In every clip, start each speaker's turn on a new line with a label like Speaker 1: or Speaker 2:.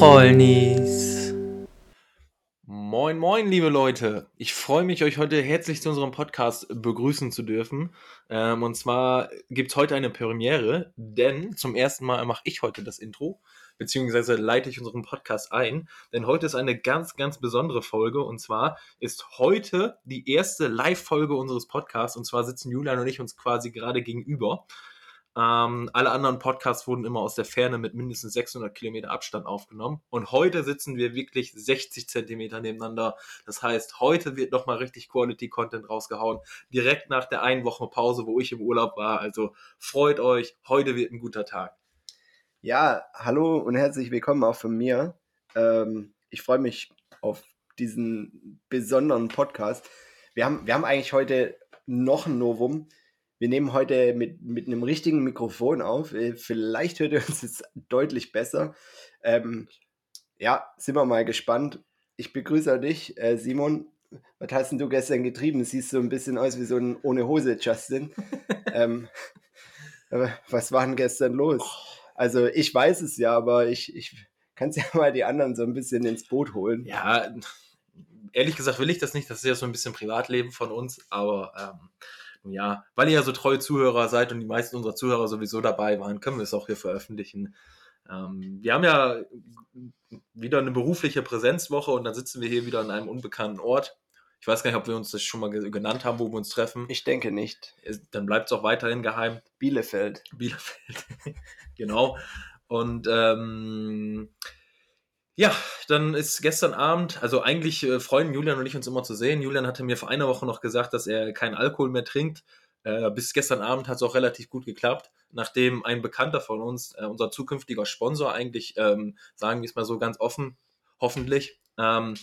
Speaker 1: Trollnis.
Speaker 2: Moin, moin, liebe Leute. Ich freue mich, euch heute herzlich zu unserem Podcast begrüßen zu dürfen. Ähm, und zwar gibt es heute eine Premiere, denn zum ersten Mal mache ich heute das Intro, beziehungsweise leite ich unseren Podcast ein. Denn heute ist eine ganz, ganz besondere Folge. Und zwar ist heute die erste Live-Folge unseres Podcasts. Und zwar sitzen Julian und ich uns quasi gerade gegenüber. Ähm, alle anderen Podcasts wurden immer aus der Ferne mit mindestens 600 Kilometer Abstand aufgenommen. Und heute sitzen wir wirklich 60 Zentimeter nebeneinander. Das heißt, heute wird nochmal richtig Quality Content rausgehauen. Direkt nach der einen Woche Pause, wo ich im Urlaub war. Also freut euch, heute wird ein guter Tag.
Speaker 3: Ja, hallo und herzlich willkommen auch von mir. Ähm, ich freue mich auf diesen besonderen Podcast. Wir haben, wir haben eigentlich heute noch ein Novum. Wir nehmen heute mit, mit einem richtigen Mikrofon auf. Äh, vielleicht hört ihr uns jetzt deutlich besser. Ähm, ja, sind wir mal gespannt. Ich begrüße dich, äh, Simon. Was hast denn du gestern getrieben? Siehst so ein bisschen aus wie so ein ohne Hose Justin. ähm, was war denn gestern los? Also ich weiß es ja, aber ich, ich kann es ja mal die anderen so ein bisschen ins Boot holen.
Speaker 2: Ja, ehrlich gesagt will ich das nicht. Das ist ja so ein bisschen Privatleben von uns, aber ähm, ja, weil ihr ja so treue Zuhörer seid und die meisten unserer Zuhörer sowieso dabei waren, können wir es auch hier veröffentlichen. Ähm, wir haben ja wieder eine berufliche Präsenzwoche und dann sitzen wir hier wieder an einem unbekannten Ort. Ich weiß gar nicht, ob wir uns das schon mal genannt haben, wo wir uns treffen.
Speaker 3: Ich denke nicht.
Speaker 2: Dann bleibt es auch weiterhin geheim.
Speaker 3: Bielefeld.
Speaker 2: Bielefeld. genau. Und ähm, ja, dann ist gestern Abend, also eigentlich äh, freuen Julian und ich uns immer zu sehen. Julian hatte mir vor einer Woche noch gesagt, dass er keinen Alkohol mehr trinkt. Äh, bis gestern Abend hat es auch relativ gut geklappt, nachdem ein Bekannter von uns, äh, unser zukünftiger Sponsor eigentlich, ähm, sagen wir es mal so ganz offen, hoffentlich, ähm,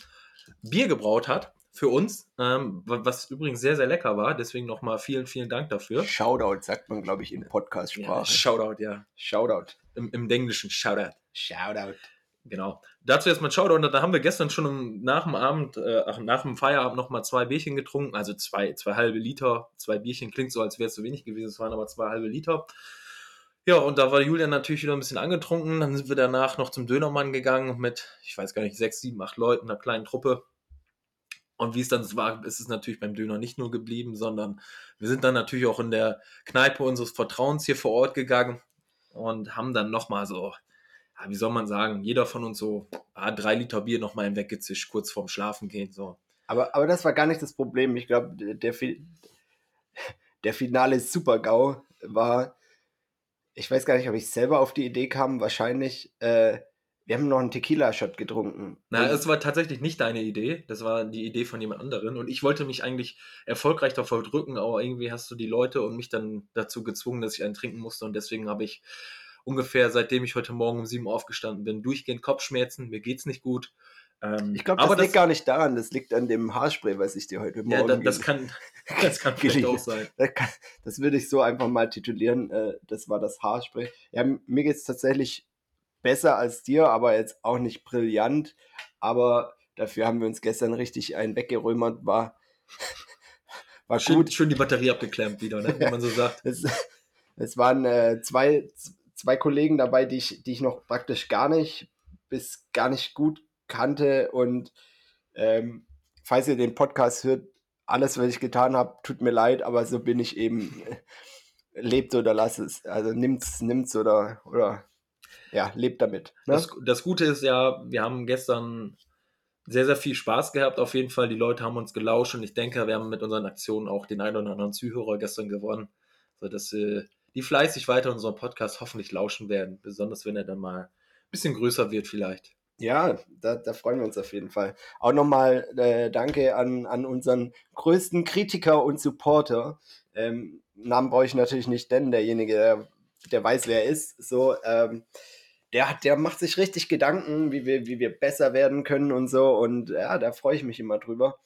Speaker 2: Bier gebraut hat für uns, ähm, was übrigens sehr, sehr lecker war. Deswegen nochmal vielen, vielen Dank dafür.
Speaker 3: Shoutout sagt man, glaube ich, in Podcast-Sprache.
Speaker 2: Ja, Shoutout, ja.
Speaker 3: Shoutout.
Speaker 2: Im, Im Englischen Shoutout.
Speaker 3: Shoutout.
Speaker 2: Genau. Dazu erstmal Shoutout. Da haben wir gestern schon nach dem Abend, äh, nach dem Feierabend nochmal zwei Bierchen getrunken. Also zwei, zwei halbe Liter. Zwei Bierchen klingt so, als wäre es zu wenig gewesen. Es waren aber zwei halbe Liter. Ja, und da war Julian natürlich wieder ein bisschen angetrunken. Dann sind wir danach noch zum Dönermann gegangen mit, ich weiß gar nicht, sechs, sieben, acht Leuten, einer kleinen Truppe. Und wie es dann war, ist es natürlich beim Döner nicht nur geblieben, sondern wir sind dann natürlich auch in der Kneipe unseres Vertrauens hier vor Ort gegangen und haben dann nochmal so wie soll man sagen, jeder von uns so ah, drei Liter Bier nochmal hinweggezischt, kurz vorm Schlafen gehen. So.
Speaker 3: Aber, aber das war gar nicht das Problem. Ich glaube, der, der finale Super-GAU war, ich weiß gar nicht, ob ich selber auf die Idee kam, wahrscheinlich, äh, wir haben noch einen Tequila-Shot getrunken.
Speaker 2: Na, es war tatsächlich nicht deine Idee, das war die Idee von jemand anderen. Und ich wollte mich eigentlich erfolgreich davor drücken, aber irgendwie hast du die Leute und mich dann dazu gezwungen, dass ich einen trinken musste. Und deswegen habe ich ungefähr seitdem ich heute Morgen um 7 Uhr aufgestanden bin, durchgehend Kopfschmerzen, mir geht's nicht gut.
Speaker 3: Ähm, ich glaube, das liegt das, gar nicht daran, das liegt an dem Haarspray, was ich dir heute Morgen. Ja,
Speaker 2: da, das kann, das kann vielleicht auch sein.
Speaker 3: Das, kann, das würde ich so einfach mal titulieren. Äh, das war das Haarspray. Ja, mir geht's tatsächlich besser als dir, aber jetzt auch nicht brillant. Aber dafür haben wir uns gestern richtig einen weggerömert. War,
Speaker 2: war schön, gut. Schön die Batterie abgeklemmt wieder, ne? wie man so sagt.
Speaker 3: es, es waren äh, zwei, zwei Kollegen dabei, die ich, die ich noch praktisch gar nicht bis gar nicht gut kannte. Und ähm, falls ihr den Podcast hört, alles, was ich getan habe, tut mir leid, aber so bin ich eben. lebt oder lass es. Also nimmt's, nimmt's oder, oder ja, lebt damit.
Speaker 2: Ne? Das, das Gute ist ja, wir haben gestern sehr, sehr viel Spaß gehabt. Auf jeden Fall, die Leute haben uns gelauscht und ich denke, wir haben mit unseren Aktionen auch den einen oder anderen Zuhörer gestern gewonnen, sodass äh, die fleißig weiter unseren Podcast hoffentlich lauschen werden, besonders wenn er dann mal ein bisschen größer wird vielleicht.
Speaker 3: Ja, da, da freuen wir uns auf jeden Fall. Auch nochmal äh, danke an, an unseren größten Kritiker und Supporter. Ähm, Namen brauche ich natürlich nicht nennen, derjenige, der, der weiß, wer er ist. So, ähm, der, der macht sich richtig Gedanken, wie wir, wie wir besser werden können und so. Und ja, da freue ich mich immer drüber.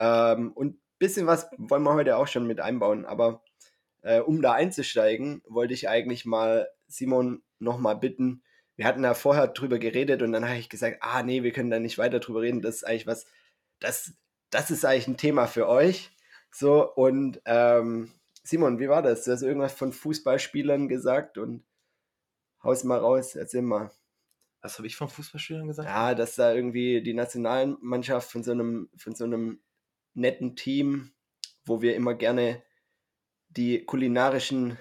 Speaker 3: Ähm, und ein bisschen was wollen wir heute auch schon mit einbauen. Aber äh, um da einzusteigen, wollte ich eigentlich mal Simon nochmal bitten. Wir hatten da vorher drüber geredet und dann habe ich gesagt, ah nee, wir können da nicht weiter drüber reden. Das ist eigentlich was, das, das ist eigentlich ein Thema für euch. So, und ähm, Simon, wie war das? Du hast irgendwas von Fußballspielern gesagt und haus mal raus, erzähl mal.
Speaker 2: Was habe ich vom Fußballspielern gesagt?
Speaker 3: Ja, dass da irgendwie die Nationalmannschaft von so einem, von so einem netten Team, wo wir immer gerne die kulinarischen.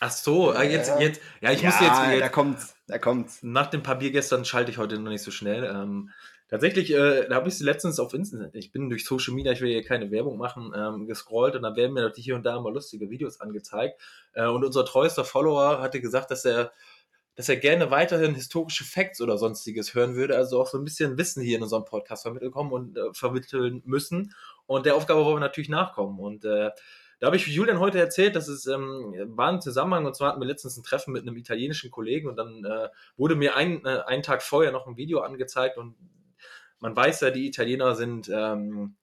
Speaker 2: Ach so, äh, jetzt, jetzt, ja, ich
Speaker 3: ja,
Speaker 2: muss jetzt,
Speaker 3: da
Speaker 2: jetzt
Speaker 3: kommt's, da kommt's.
Speaker 2: nach dem paar Bier gestern schalte ich heute noch nicht so schnell. Ähm, tatsächlich, äh, da habe ich sie letztens auf Instagram, ich bin durch Social Media, ich will hier keine Werbung machen, ähm, gescrollt und da werden mir natürlich hier und da mal lustige Videos angezeigt. Äh, und unser treuester Follower hatte gesagt, dass er, dass er gerne weiterhin historische Facts oder sonstiges hören würde, also auch so ein bisschen Wissen hier in unserem Podcast vermitteln kommen und äh, vermitteln müssen. Und der Aufgabe wollen wir natürlich nachkommen. Und äh, da habe ich Julian heute erzählt, dass es ähm, war ein Zusammenhang, und zwar hatten wir letztens ein Treffen mit einem italienischen Kollegen und dann äh, wurde mir ein, äh, einen Tag vorher noch ein Video angezeigt. Und man weiß ja, die Italiener sind ähm,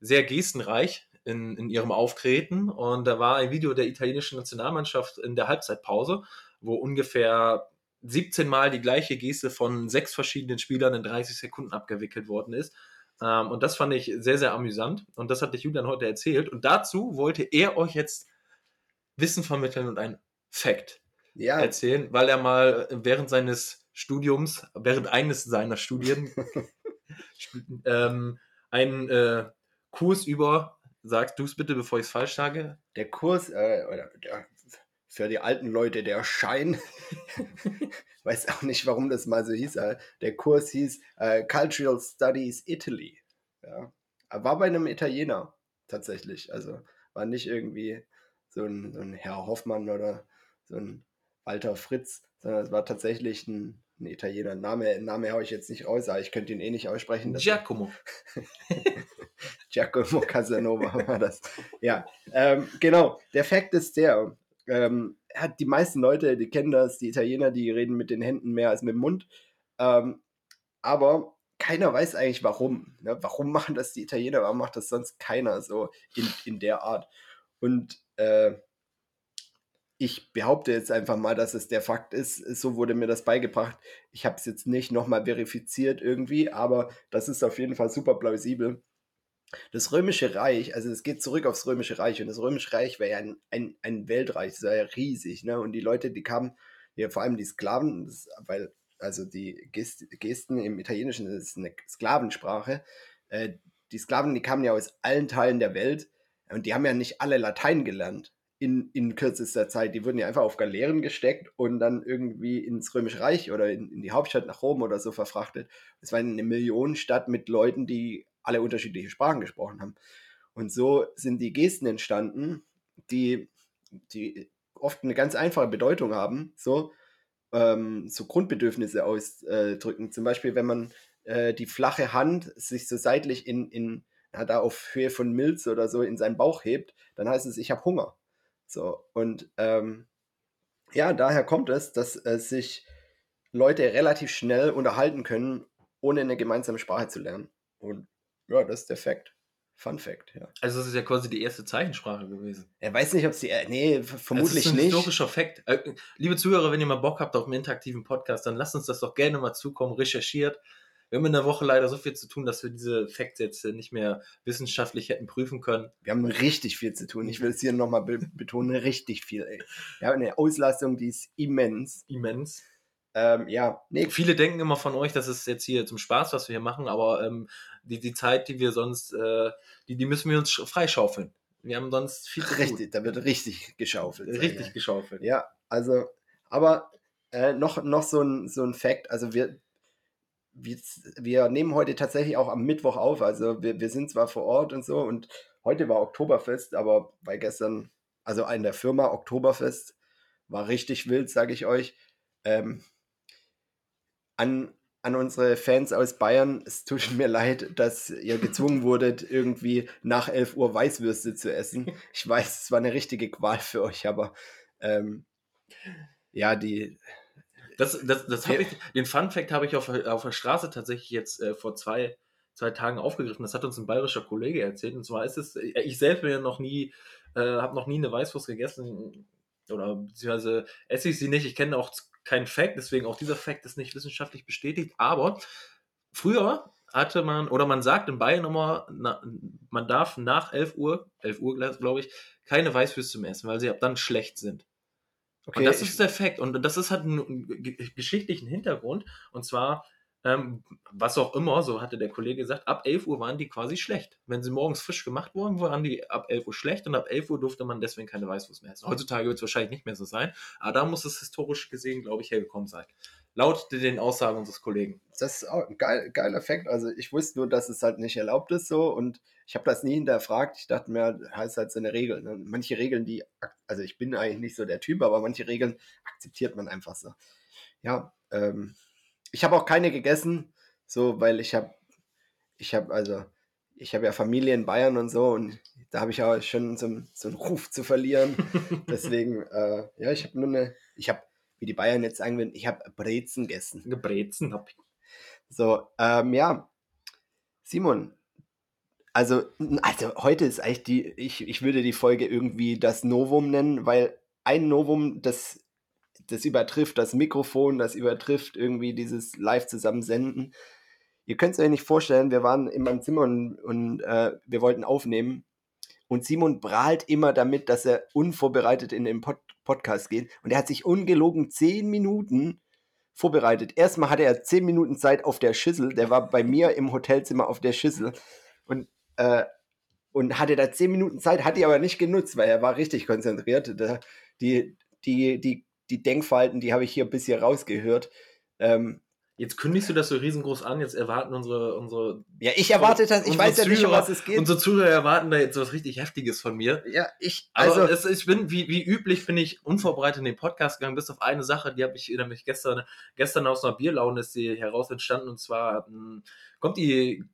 Speaker 2: sehr gestenreich in, in ihrem Auftreten. Und da war ein Video der italienischen Nationalmannschaft in der Halbzeitpause, wo ungefähr 17 Mal die gleiche Geste von sechs verschiedenen Spielern in 30 Sekunden abgewickelt worden ist. Ähm, und das fand ich sehr, sehr amüsant. Und das hatte ich Julian heute erzählt. Und dazu wollte er euch jetzt Wissen vermitteln und ein Fact
Speaker 3: Ja,
Speaker 2: erzählen, weil er mal während seines Studiums, während eines seiner Studien, ähm, einen äh, Kurs über, sagst du es bitte, bevor ich es falsch sage,
Speaker 3: der Kurs, äh, oder der, für die alten Leute der Schein, weiß auch nicht, warum das mal so hieß, der Kurs hieß äh, Cultural Studies Italy. Ja. War bei einem Italiener tatsächlich. Also war nicht irgendwie so ein, so ein Herr Hoffmann oder so ein Walter Fritz, sondern es war tatsächlich ein, ein Italiener. Name, Name habe ich jetzt nicht raus, aber ich könnte ihn eh nicht aussprechen.
Speaker 2: Giacomo.
Speaker 3: Giacomo Casanova war das. Ja, ähm, genau. Der Fakt ist der, ähm, hat die meisten Leute, die kennen das, die Italiener, die reden mit den Händen mehr als mit dem Mund. Ähm, aber keiner weiß eigentlich warum. Ne? Warum machen das die Italiener? Warum macht das sonst keiner so in, in der Art? Und äh, ich behaupte jetzt einfach mal, dass es der Fakt ist. So wurde mir das beigebracht. Ich habe es jetzt nicht nochmal verifiziert irgendwie, aber das ist auf jeden Fall super plausibel. Das Römische Reich, also es geht zurück aufs Römische Reich und das Römische Reich war ja ein, ein, ein Weltreich, das war ja riesig, ne? Und die Leute, die kamen, ja, vor allem die Sklaven, das, weil, also die Gest, Gesten im Italienischen ist eine Sklavensprache, äh, die Sklaven, die kamen ja aus allen Teilen der Welt und die haben ja nicht alle Latein gelernt in, in kürzester Zeit. Die wurden ja einfach auf Galeeren gesteckt und dann irgendwie ins Römische Reich oder in, in die Hauptstadt nach Rom oder so verfrachtet. Es war eine Millionenstadt mit Leuten, die alle unterschiedliche Sprachen gesprochen haben. Und so sind die Gesten entstanden, die, die oft eine ganz einfache Bedeutung haben, so, ähm, so Grundbedürfnisse ausdrücken. Zum Beispiel, wenn man äh, die flache Hand sich so seitlich in, in na, da auf Höhe von Milz oder so in seinen Bauch hebt, dann heißt es, ich habe Hunger. So, und ähm, ja, daher kommt es, dass äh, sich Leute relativ schnell unterhalten können, ohne eine gemeinsame Sprache zu lernen. Und ja, das ist der Fakt. Fun Fact, ja.
Speaker 2: Also das ist ja quasi die erste Zeichensprache gewesen.
Speaker 3: Er weiß nicht, ob es die. Äh, nee, f-
Speaker 2: Das
Speaker 3: vermutlich
Speaker 2: ist ein
Speaker 3: nicht.
Speaker 2: historischer Fakt. Äh, liebe Zuhörer, wenn ihr mal Bock habt auf einen interaktiven Podcast, dann lasst uns das doch gerne mal zukommen, recherchiert. Wir haben in der Woche leider so viel zu tun, dass wir diese Facts jetzt äh, nicht mehr wissenschaftlich hätten prüfen können.
Speaker 3: Wir haben richtig viel zu tun. Ich will es hier nochmal be betonen, richtig viel, ey. Wir haben eine Auslastung, die ist immens.
Speaker 2: Immens.
Speaker 3: Ähm, ja, nee,
Speaker 2: Viele denken immer von euch, das ist jetzt hier zum Spaß, was wir hier machen, aber ähm, die, die Zeit, die wir sonst, äh, die, die müssen wir uns sch- freischaufeln. Wir haben sonst viel zu
Speaker 3: richtig, da wird richtig geschaufelt.
Speaker 2: Richtig
Speaker 3: mal.
Speaker 2: geschaufelt.
Speaker 3: Ja, also, aber äh, noch, noch so ein, so ein Fact, also wir, wir, wir nehmen heute tatsächlich auch am Mittwoch auf, also wir, wir sind zwar vor Ort und so und heute war Oktoberfest, aber bei gestern, also in der Firma Oktoberfest, war richtig wild, sage ich euch. Ähm, an, an unsere Fans aus Bayern, es tut mir leid, dass ihr gezwungen wurdet, irgendwie nach 11 Uhr Weißwürste zu essen. Ich weiß, es war eine richtige Qual für euch, aber ähm, ja, die,
Speaker 2: Das, das, das hab ich, den Fun Fact habe ich auf, auf der Straße tatsächlich jetzt äh, vor zwei, zwei Tagen aufgegriffen. Das hat uns ein bayerischer Kollege erzählt. Und zwar ist es, äh, ich selbst bin ja noch nie, äh, habe noch nie eine Weißwurst gegessen oder beziehungsweise esse ich sie nicht. Ich kenne auch keinen Fact, deswegen auch dieser Fact ist nicht wissenschaftlich bestätigt. Aber früher hatte man, oder man sagt in Bayern immer, na, man darf nach 11 Uhr, 11 Uhr glaube ich, keine Weißwürste mehr essen, weil sie ab dann schlecht sind. Okay, und das ist der Fakt. Und das ist halt ein geschichtlichen Hintergrund. Und zwar, ähm, was auch immer, so hatte der Kollege gesagt, ab 11 Uhr waren die quasi schlecht. Wenn sie morgens frisch gemacht wurden, waren die ab 11 Uhr schlecht und ab 11 Uhr durfte man deswegen keine Weißwurst mehr essen. Heutzutage wird es wahrscheinlich nicht mehr so sein, aber da muss es historisch gesehen, glaube ich, hergekommen sein. Laut den Aussagen unseres Kollegen.
Speaker 3: Das ist auch ein geil, geiler Effekt. Also ich wusste nur, dass es halt nicht erlaubt ist so und ich habe das nie hinterfragt. Ich dachte mir, heißt halt so eine Regel. Ne? Manche Regeln, die, also ich bin eigentlich nicht so der Typ, aber manche Regeln akzeptiert man einfach so. Ja, ähm, ich habe auch keine gegessen, so, weil ich habe, ich habe also, ich habe ja Familie in Bayern und so und da habe ich auch schon so, so einen Ruf zu verlieren. Deswegen, äh, ja, ich habe nur eine, ich habe wie die Bayern jetzt sagen würden, ich habe Brezen gegessen.
Speaker 2: Brezen hab ich.
Speaker 3: So, ähm, ja. Simon, also, also heute ist eigentlich die, ich, ich würde die Folge irgendwie das Novum nennen, weil ein Novum, das, das übertrifft das Mikrofon, das übertrifft irgendwie dieses live zusammensenden. Ihr könnt es euch nicht vorstellen, wir waren in meinem Zimmer und, und äh, wir wollten aufnehmen und Simon prahlt immer damit, dass er unvorbereitet in den Pod Podcast geht. Und er hat sich ungelogen zehn Minuten vorbereitet. Erstmal hatte er zehn Minuten Zeit auf der Schüssel. Der war bei mir im Hotelzimmer auf der Schüssel. Und, äh, und hatte da zehn Minuten Zeit, hat die aber nicht genutzt, weil er war richtig konzentriert. Die, die, die, die Denkfalten, die habe ich hier bis hier rausgehört. Ähm,
Speaker 2: Jetzt kündigst du das so riesengroß an, jetzt erwarten unsere. unsere
Speaker 3: ja, ich erwarte das, ich weiß ja nicht, um was es geht.
Speaker 2: Unsere Zuhörer erwarten da jetzt was richtig Heftiges von mir.
Speaker 3: Ja, ich.
Speaker 2: Also, es, ich bin, wie, wie üblich, bin ich unvorbereitet in den Podcast gegangen, bis auf eine Sache, die habe ich nämlich gestern, gestern aus einer Bierlaune ist die heraus entstanden, und zwar hm, kommt die.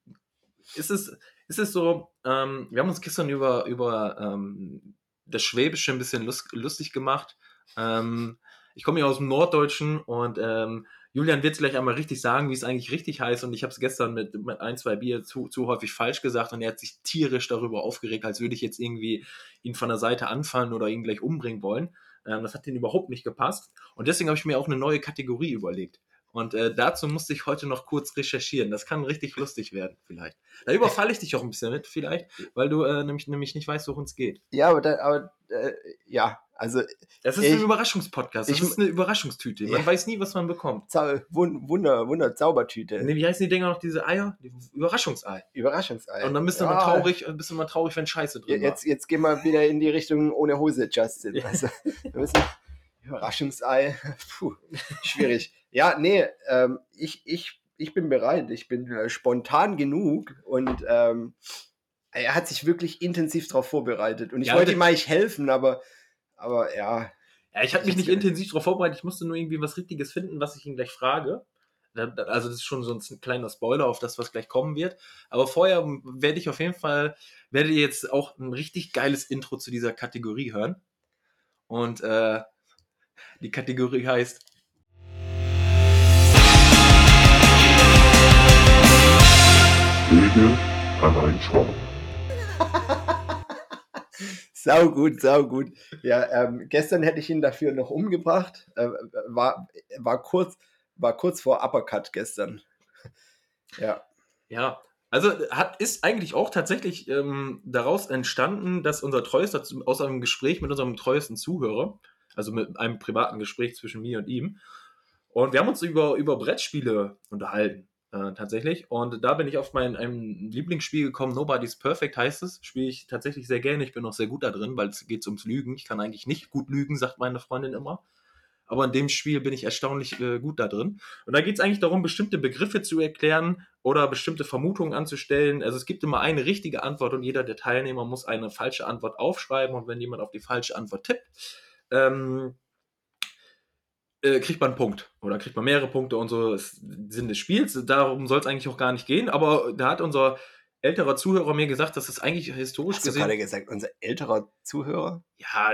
Speaker 2: Ist es, ist es so, ähm, wir haben uns gestern über, über ähm, das Schwäbische ein bisschen lust, lustig gemacht. Ähm, ich komme ja aus dem Norddeutschen und ähm, Julian wird es gleich einmal richtig sagen, wie es eigentlich richtig heißt. Und ich habe es gestern mit, mit, ein, zwei Bier zu, zu häufig falsch gesagt und er hat sich tierisch darüber aufgeregt, als würde ich jetzt irgendwie ihn von der Seite anfallen oder ihn gleich umbringen wollen. Ähm, das hat ihm überhaupt nicht gepasst. Und deswegen habe ich mir auch eine neue Kategorie überlegt. Und äh, dazu musste ich heute noch kurz recherchieren. Das kann richtig lustig werden, vielleicht. Da überfalle ich dich auch ein bisschen mit, vielleicht, weil du äh, nämlich, nämlich nicht weißt, worum es geht.
Speaker 3: Ja, aber, da, aber äh, ja, also.
Speaker 2: Das ist ich, ein Überraschungspodcast. Das ich, ist eine Überraschungstüte. Man ja. weiß nie, was man bekommt.
Speaker 3: Zau Wunder, Wunder, Zaubertüte.
Speaker 2: Nee, wie heißen die Dinger noch, diese Eier? Die Überraschungsei.
Speaker 3: Überraschungsei.
Speaker 2: Und dann bist du ja. mal traurig, bist du mal traurig, wenn Scheiße drin
Speaker 3: ja, jetzt, war. Jetzt gehen wir wieder in die Richtung ohne Hose, Justin. Also, wir müssen, Überraschungsei. Puh, schwierig. ja, nee, ähm, ich, ich, ich bin bereit. Ich bin äh, spontan genug und ähm, er hat sich wirklich intensiv darauf vorbereitet. Und ich ja, wollte ihm eigentlich helfen, aber, aber ja.
Speaker 2: Ja, ich habe mich nicht intensiv darauf vorbereitet. Ich musste nur irgendwie was Richtiges finden, was ich ihn gleich frage. Also das ist schon so ein kleiner Spoiler auf das, was gleich kommen wird. Aber vorher werde ich auf jeden Fall, werde ihr jetzt auch ein richtig geiles Intro zu dieser Kategorie hören. Und äh, die Kategorie heißt
Speaker 3: Wege an ein Schwamm. sau gut, sau gut. Ja, ähm, gestern hätte ich ihn dafür noch umgebracht. Äh, war, war, kurz, war kurz vor Uppercut gestern. ja.
Speaker 2: Ja, also hat, ist eigentlich auch tatsächlich ähm, daraus entstanden, dass unser treuester, aus einem Gespräch mit unserem treuesten Zuhörer, also mit einem privaten Gespräch zwischen mir und ihm. Und wir haben uns über, über Brettspiele unterhalten, äh, tatsächlich. Und da bin ich auf mein ein Lieblingsspiel gekommen, Nobody's Perfect heißt es. Spiele ich tatsächlich sehr gerne. Ich bin auch sehr gut da drin, weil es geht ums Lügen. Ich kann eigentlich nicht gut lügen, sagt meine Freundin immer. Aber in dem Spiel bin ich erstaunlich äh, gut da drin. Und da geht es eigentlich darum, bestimmte Begriffe zu erklären oder bestimmte Vermutungen anzustellen. Also es gibt immer eine richtige Antwort und jeder der Teilnehmer muss eine falsche Antwort aufschreiben. Und wenn jemand auf die falsche Antwort tippt, ähm, äh, kriegt man einen Punkt oder kriegt man mehrere Punkte und so ist Sinn des Spiels. Darum soll es eigentlich auch gar nicht gehen, aber da hat unser älterer Zuhörer mir gesagt, dass es eigentlich historisch
Speaker 3: Hast gesehen. Hast du gerade gesagt, unser älterer Zuhörer?
Speaker 2: Ja,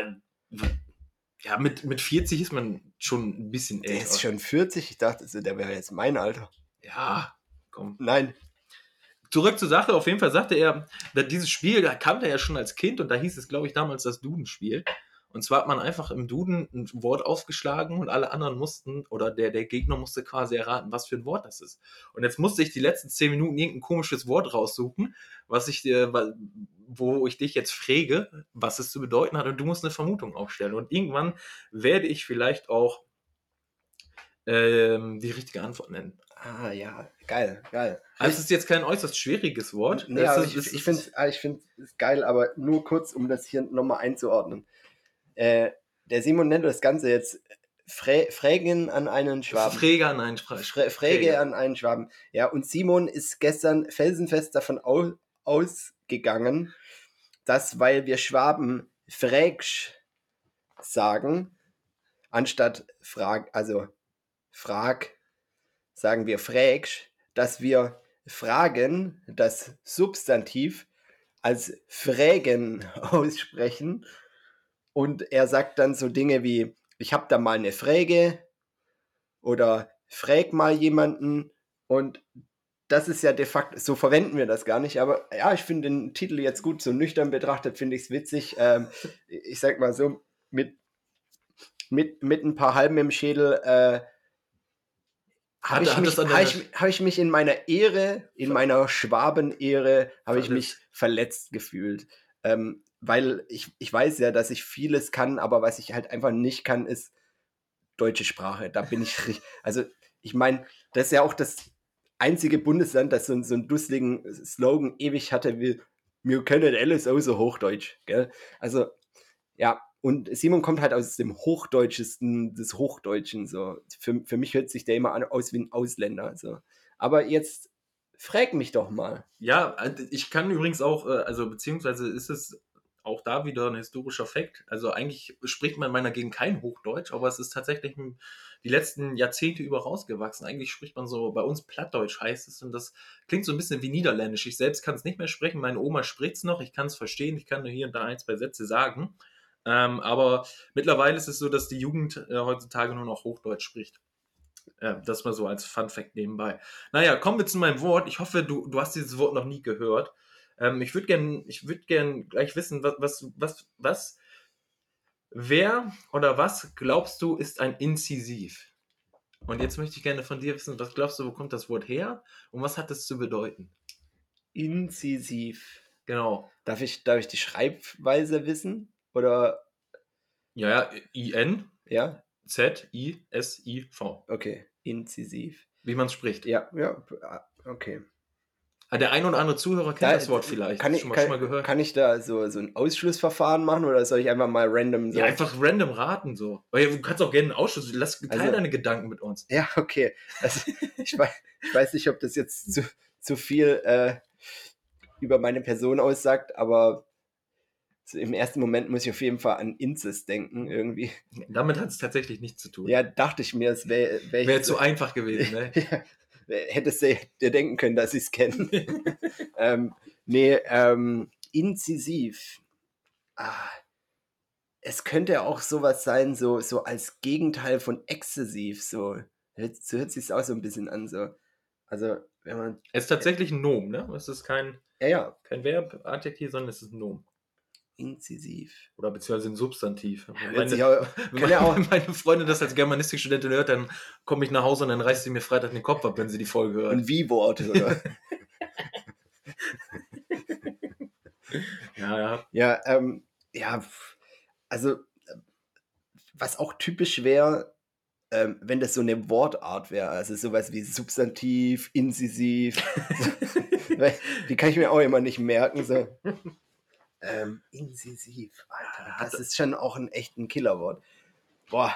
Speaker 2: ja mit, mit 40 ist man schon ein bisschen
Speaker 3: älter. Der ist schon 40? Ich dachte, der wäre jetzt mein Alter.
Speaker 2: Ja, komm.
Speaker 3: Nein.
Speaker 2: Zurück zur Sache, auf jeden Fall sagte er, dieses Spiel, da kannte er ja schon als Kind und da hieß es, glaube ich, damals das Dudenspiel. Und zwar hat man einfach im Duden ein Wort aufgeschlagen und alle anderen mussten, oder der, der Gegner musste quasi erraten, was für ein Wort das ist. Und jetzt musste ich die letzten zehn Minuten irgendein komisches Wort raussuchen, was ich dir, wo ich dich jetzt frage, was es zu bedeuten hat, und du musst eine Vermutung aufstellen. Und irgendwann werde ich vielleicht auch ähm, die richtige Antwort nennen.
Speaker 3: Ah, ja, geil, geil.
Speaker 2: Also, es ist jetzt kein äußerst schwieriges Wort.
Speaker 3: Nee, also
Speaker 2: ist-
Speaker 3: ich, finde es ich find es geil, aber nur kurz, um das hier nochmal einzuordnen. Äh, der Simon nennt das Ganze jetzt Frä Frägen an einen Schwaben.
Speaker 2: Fräge an einen.
Speaker 3: Frä Fräge an einen Schwaben. Ja, und Simon ist gestern felsenfest davon au ausgegangen, dass, weil wir Schwaben Frägsch sagen, anstatt Frag, also Frag, sagen wir Frägsch, dass wir Fragen, das Substantiv, als Frägen aussprechen. Und er sagt dann so Dinge wie, ich habe da mal eine Fräge oder frag mal jemanden. Und das ist ja de facto, so verwenden wir das gar nicht. Aber ja, ich finde den Titel jetzt gut, so nüchtern betrachtet finde ich es witzig. Ähm, ich sag mal so, mit, mit, mit ein paar Halben im Schädel äh, habe ich, mich- hab ich, hab ich mich in meiner Ehre, in meiner Schwabenehre, habe ich mich
Speaker 2: Verletzt.
Speaker 3: verletzt gefühlt. Ähm, weil ich, ich weiß ja, dass ich vieles kann, aber was ich halt einfach nicht kann, ist deutsche Sprache. Da bin ich richtig. Also, ich meine, das ist ja auch das einzige Bundesland, das so, einen- so einen dusseligen Slogan ewig hatte, wie wir können alles außer Hochdeutsch. Gell? Also, ja, und Simon kommt halt aus dem Hochdeutschesten des Hochdeutschen. So. Für, für mich hört sich der immer an, aus wie ein Ausländer. So. Aber jetzt frag mich doch mal.
Speaker 2: Ja, äh, ich kann übrigens auch, äh, also beziehungsweise ist es auch da wieder ein historischer Fakt. Also eigentlich spricht man in meiner Gegend kein Hochdeutsch, aber es ist tatsächlich die letzten Jahrzehnte über rausgewachsen. Eigentlich spricht man so, bei uns Plattdeutsch heißt es und das klingt so ein bisschen wie Niederländisch. Ich selbst kann es nicht mehr sprechen, meine Oma spricht es noch, ich kann es verstehen, ich kann nur hier und da ein, zwei Sätze sagen. Ähm, aber mittlerweile ist es so, dass die Jugend äh, heutzutage nur noch Hochdeutsch spricht. Ja, das mal so als Fun Fact nebenbei. Naja, kommen wir zu meinem Wort. Ich hoffe, du, du hast dieses Wort noch nie gehört. Ähm, ich würde gern, ich würde gern gleich wissen, was, was, was, was, wer oder was glaubst du ist ein Inzisiv? Und jetzt möchte ich gerne von dir wissen, was glaubst du, wo kommt das Wort her und was hat es zu bedeuten?
Speaker 3: Inzisiv.
Speaker 2: Genau.
Speaker 3: Darf ich, darf ich die Schreibweise wissen? Oder,
Speaker 2: Ja, ja, I-N,
Speaker 3: ja?
Speaker 2: Z-I-S-I-V.
Speaker 3: Okay. Inzisiv.
Speaker 2: Wie man es spricht.
Speaker 3: Ja, ja, ah, okay.
Speaker 2: Ah, Der ein oder andere Zuhörer kennt
Speaker 3: Da-
Speaker 2: das Wort vielleicht.
Speaker 3: Kann ich,
Speaker 2: schon, mal,
Speaker 3: kann,
Speaker 2: schon mal gehört.
Speaker 3: kann ich da so, so ein Ausschlussverfahren machen oder soll ich einfach mal random so?
Speaker 2: ja, einfach random raten so. Ja, du kannst auch gerne einen Ausschuss. Lass teil
Speaker 3: Also-
Speaker 2: deine Gedanken mit uns.
Speaker 3: Ja, okay. Also, ich, weiß, ich weiß nicht, ob das jetzt zu, zu viel äh, über meine Person aussagt, aber so im ersten Moment muss ich auf jeden Fall an Inzest denken, irgendwie.
Speaker 2: Damit hat es tatsächlich nichts zu tun.
Speaker 3: Ja, dachte ich mir, es wäre wär
Speaker 2: Wäre zu einfach gewesen, ne?
Speaker 3: ja, hättest du dir denken können, dass ich es kenne. ähm, nee, ähm, inzisiv. Ah, es könnte auch sowas sein, so, so als Gegenteil von exzessiv, so. Hört- So hört sich auch so ein bisschen an, so. Also, wenn man,
Speaker 2: Es ist tatsächlich ein Nomen, ne? Es ist kein,
Speaker 3: ja, ja,
Speaker 2: kein Verb, Adjektiv, sondern es ist ein Nomen.
Speaker 3: Inzisiv.
Speaker 2: Oder beziehungsweise ein Substantiv.
Speaker 3: Hört sich auch,
Speaker 2: wenn
Speaker 3: ja auch,
Speaker 2: meine, meine Freundin das als Germanistikstudentin hört, dann komme ich nach Hause und dann reißt sie mir Freitag den Kopf ab, wenn sie die Folge hört.
Speaker 3: ein Wie-Wort, oder?
Speaker 2: Ja, ja.
Speaker 3: Ja, ähm, ja, also, äh, was auch typisch wäre, ähm, wenn das so eine Wortart wäre, also sowas wie Substantiv, Inzisiv, die kann ich mir auch immer nicht merken, so. Ähm, Inzisiv, Alter, das ist schon auch ein echt ein Killerwort. Boah,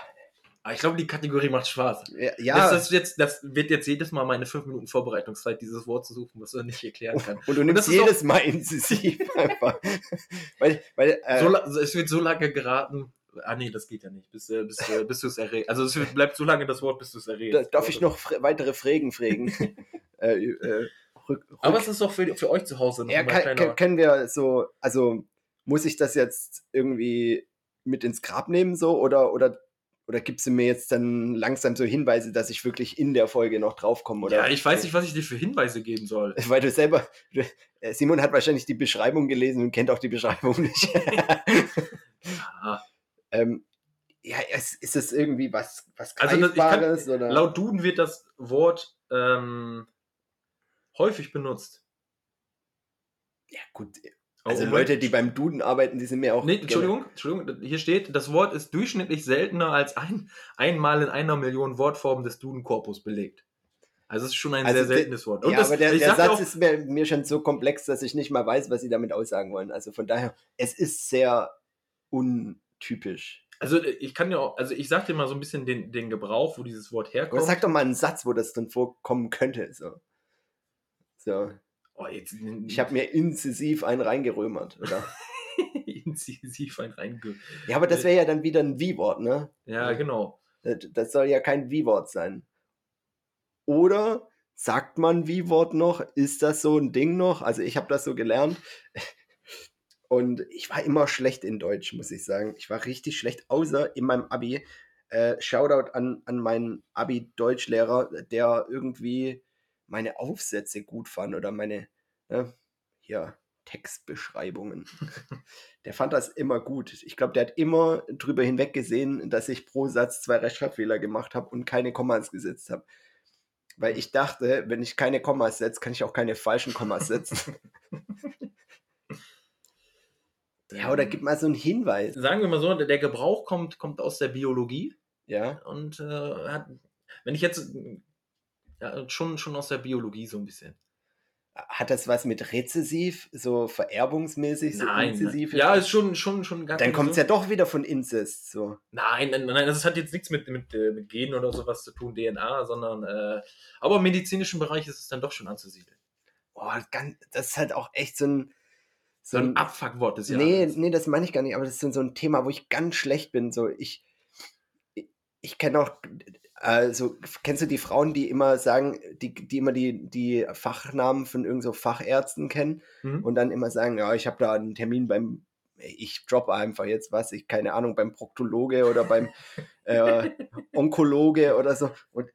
Speaker 2: Aber ich glaube, die Kategorie macht Spaß.
Speaker 3: ja, ja
Speaker 2: Das, ist jetzt, das wird jetzt jedes Mal meine 5 Minuten Vorbereitungszeit, dieses Wort zu suchen, was man nicht erklären kann.
Speaker 3: und du
Speaker 2: das
Speaker 3: nimmst
Speaker 2: auch-
Speaker 3: jedes Mal Inzisiv einfach. weil, weil, äh,
Speaker 2: So, es wird so lange geraten. Ah, nee, das geht ja nicht. Bis, äh, bis, äh, bis du es errätst. Also, es bleibt so lange das Wort, bis du es
Speaker 3: da,
Speaker 2: errätst.
Speaker 3: darf ich noch weitere Fragen fragen? äh, äh, rück,
Speaker 2: Aber
Speaker 3: rück-
Speaker 2: es ist doch für, für euch zu Hause noch
Speaker 3: Ja, kann,
Speaker 2: kleiner-
Speaker 3: können wir so, also muss ich das jetzt irgendwie mit ins Grab nehmen so oder oder oder gibst du mir jetzt dann langsam so Hinweise, dass ich wirklich in der Folge noch draufkomme oder?
Speaker 2: Ja, ich weiß nicht, was ich dir für Hinweise geben soll.
Speaker 3: Weil du selber, äh, Simon hat wahrscheinlich die Beschreibung gelesen und kennt auch die Beschreibung nicht.
Speaker 2: Ah,
Speaker 3: Ähm, ja, ist, ist es irgendwie was, was
Speaker 2: Also das- ich kann-
Speaker 3: Greifbares? oder?
Speaker 2: Laut Duden wird das Wort ähm, häufig benutzt.
Speaker 3: ja, gut.
Speaker 2: Oh,
Speaker 3: Also
Speaker 2: Moment.
Speaker 3: Leute, die beim Duden arbeiten, die sind mir auch.
Speaker 2: Nee, Entschuldigung, Entschuldigung, hier steht, das Wort ist durchschnittlich seltener als ein, einmal in einer Million Wortformen des Duden-Korpus belegt. Also es ist schon ein
Speaker 3: Also
Speaker 2: sehr seltenes Wort. Und
Speaker 3: ja,
Speaker 2: das,
Speaker 3: aber der, der Satz
Speaker 2: auch,
Speaker 3: ist mir, mir schon so komplex, dass ich nicht mal weiß, was sie damit aussagen wollen. Also von daher, es ist sehr untypisch.
Speaker 2: also ich kann ja auch, also ich sag dir mal so ein bisschen den, den Gebrauch, wo dieses Wort
Speaker 3: Aber
Speaker 2: herkommt.
Speaker 3: sag doch mal einen Satz, wo das drin vorkommen könnte. So. So.
Speaker 2: oh, jetzt,
Speaker 3: Ich habe mir inzisiv einen reingerömert, oder?
Speaker 2: incisiv ein reinge...
Speaker 3: Ja, aber das wäre ja dann wieder ein Wie-Wort, ne?
Speaker 2: Ja, genau.
Speaker 3: Das das soll ja kein Wie-Wort sein. Oder sagt man Wie-Wort noch? Ist das so ein Ding noch? Also ich habe das so gelernt. Und ich war immer schlecht in Deutsch, muss ich sagen. Ich war richtig schlecht, außer in meinem Abi. Äh, Shoutout an, an meinen Abi-Deutschlehrer, der irgendwie meine Aufsätze gut fand oder meine, ne, hier, Textbeschreibungen. der fand das immer gut. Ich glaube, der hat immer drüber hinweggesehen, dass ich pro Satz zwei Rechtschreibfehler gemacht habe und keine Kommas gesetzt habe. Weil ich dachte, wenn ich keine Kommas setze, kann ich auch keine falschen Kommas setzen. ja, oder gib mal so einen Hinweis.
Speaker 2: Sagen wir mal so, der der Gebrauch kommt, kommt aus der Biologie.
Speaker 3: Ja,
Speaker 2: Und äh, hat, wenn ich jetzt ja, schon, schon aus der Biologie so ein bisschen.
Speaker 3: hat das was mit rezessiv, so vererbungsmäßig, so
Speaker 2: Nein,
Speaker 3: inzessiv?
Speaker 2: ja, ist schon, schon, schon gar
Speaker 3: Dann kommt es
Speaker 2: so-
Speaker 3: ja doch wieder von Inzest, so.
Speaker 2: Nein, nein, nein, das hat jetzt nichts mit, mit, äh, mit Genen oder sowas zu tun, DNA, sondern äh, aber im medizinischen Bereich ist es dann doch schon anzusiedeln.
Speaker 3: Ganz, das ist halt auch echt so ein,
Speaker 2: So ein Abfuckwort des
Speaker 3: Nee,
Speaker 2: Jahres.
Speaker 3: nee, das meine ich gar nicht, aber das ist so- so ein Thema, wo ich ganz schlecht bin. So, ich, ich kenne auch, also, kennst du die Frauen, die immer sagen, die, die immer die, die Fachnamen von irgend so Fachärzten kennen
Speaker 2: Mhm.
Speaker 3: und dann immer sagen, ja, ich habe da einen Termin beim, ich droppe einfach jetzt was, ich keine Ahnung, beim Proktologe oder beim äh, Onkologe oder so. Und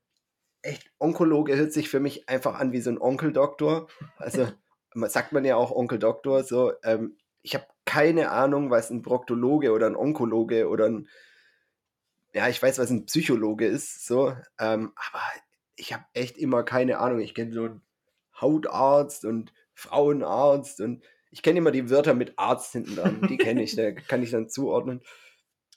Speaker 3: echt, Onkologe hört sich für mich einfach an wie so ein Onkeldoktor. Also sagt man ja auch Onkel Doktor. So, ähm, ich habe keine Ahnung, was ein Proktologe oder ein Onkologe oder ein, ja, ich weiß, was ein Psychologe ist. So, ähm, aber ich habe echt immer keine Ahnung. Ich kenne so einen Hautarzt und Frauenarzt und ich kenne immer die Wörter mit Arzt hinten dran. Die kenne ich, da kann ich dann zuordnen.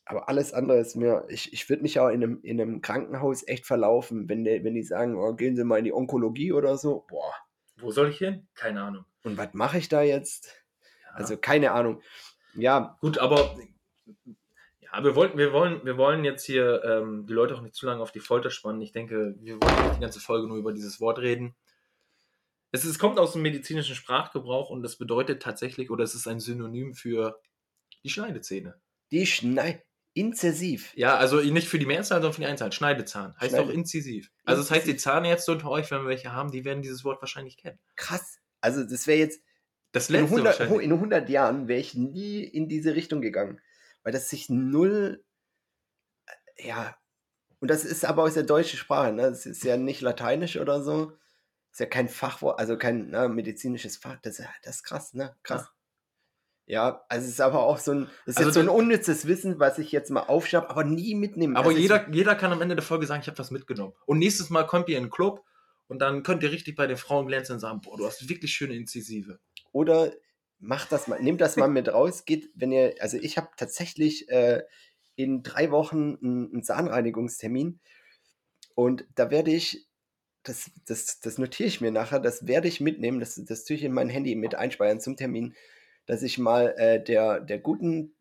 Speaker 3: Aber alles andere ist mir, ich, ich würde mich auch in einem, in einem Krankenhaus echt verlaufen, wenn, die- wenn die sagen, oh, gehen Sie mal in die Onkologie oder so. Boah,
Speaker 2: Wo soll ich hin? Keine Ahnung.
Speaker 3: und was mache ich da jetzt?
Speaker 2: Ja.
Speaker 3: Also keine Ahnung. Ja,
Speaker 2: Gut, aber ja, wir wollten, wir wollen, wir wollen jetzt hier ähm, die Leute auch nicht zu lange auf die Folter spannen. Ich denke, wir wollen nicht die ganze Folge nur über dieses Wort reden. Es, es kommt aus dem medizinischen Sprachgebrauch und das bedeutet tatsächlich, oder es ist ein Synonym für die Schneidezähne.
Speaker 3: die Schneid... Inzessiv.
Speaker 2: Ja, also nicht für die Mehrzahl, sondern für die Einzahl. Schneidezahn. Heißt
Speaker 3: Schneide-
Speaker 2: auch inzisiv. Also das heißt, die. Zahnärzte unter euch, wenn wir welche haben, die werden dieses Wort wahrscheinlich kennen.
Speaker 3: Krass. Also das wäre jetzt,
Speaker 2: Das
Speaker 3: in
Speaker 2: letzte
Speaker 3: 100,
Speaker 2: wahrscheinlich.
Speaker 3: in 100 Jahren wäre ich nie in diese Richtung gegangen. Weil das sich null, äh, ja, und das ist aber aus der deutschen Sprache, ne? Das ist ja nicht lateinisch oder so. ist ja kein Fachwort, also kein ne, medizinisches Fach. Das, ist- das ist krass, ne? Krass. Ja, also es ist aber auch so ein, es ist
Speaker 2: Also
Speaker 3: jetzt so ein
Speaker 2: das-
Speaker 3: unnützes Wissen, was ich jetzt mal aufschnapp, aber nie mitnehmen.
Speaker 2: Aber
Speaker 3: Also
Speaker 2: jeder, jeder kann am Ende der Folge sagen, ich habe was mitgenommen. Und nächstes Mal kommt ihr in den Club und dann könnt ihr richtig bei den Frauen glänzen und sagen, boah, du hast wirklich schöne Inzisive.
Speaker 3: Oder macht das mal, nehmt das mal mit raus, geht, wenn ihr, also ich habe tatsächlich äh, in drei Wochen einen, einen Zahnreinigungstermin und da werde ich, das, das, das notiere ich mir nachher, das werde ich mitnehmen, das, das tue ich in mein Handy mit einspeichern zum Termin, dass ich mal äh, der, der guten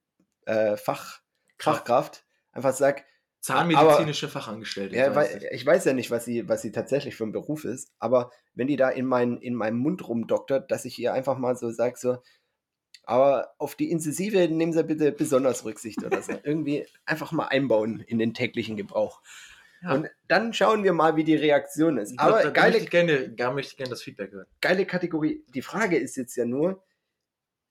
Speaker 3: äh, Fach, Fachkraft einfach sage,
Speaker 2: Zahnmedizinische Fachangestellte.
Speaker 3: ja, weil, ich weiß ja nicht, was sie, was sie tatsächlich für ein Beruf ist, aber wenn die da in, mein, in meinem Mund rumdoktert, dass ich ihr einfach mal so sage, so, aber auf die Inzisive nehmen Sie bitte besonders Rücksicht oder so. Irgendwie einfach mal einbauen in den täglichen Gebrauch.
Speaker 2: Ja.
Speaker 3: Und dann schauen wir mal, wie die Reaktion ist.
Speaker 2: Da-
Speaker 3: Aber
Speaker 2: da, da
Speaker 3: geile,
Speaker 2: möchte ich gerne, da möchte ich gerne das Feedback hören.
Speaker 3: geile Kategorie. Die Frage ist jetzt ja nur,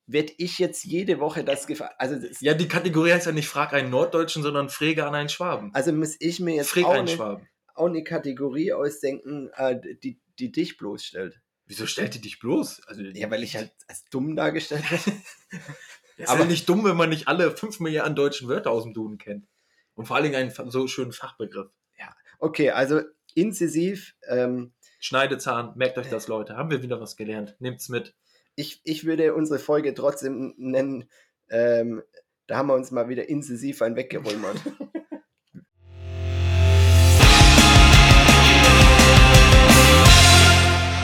Speaker 3: werde ich jetzt jede Woche das gefragt? Also, das,
Speaker 2: Ja, die Kategorie heißt ja nicht Frag einen Norddeutschen, sondern Fräge an einen Schwaben.
Speaker 3: also muss ich mir jetzt auch
Speaker 2: einen
Speaker 3: eine,
Speaker 2: Schwaben.
Speaker 3: auch eine Kategorie ausdenken, äh, die, die dich bloßstellt.
Speaker 2: Wieso stellt die dich bloß? Also,
Speaker 3: Ja, weil ich halt als dumm dargestellt werde.
Speaker 2: Ist ja nicht dumm, wenn man nicht alle 5 Milliarden deutschen Wörter aus dem Duden kennt. Und vor allen Dingen einen so schönen Fachbegriff.
Speaker 3: Okay, also inzisiv. Ähm,
Speaker 2: Schneidezahn, merkt euch das, Leute. Haben wir wieder was gelernt. Nehmt's mit.
Speaker 3: Ich, ich würde unsere Folge trotzdem nennen, ähm, da haben wir uns mal wieder inzisiv ein weggeräumert.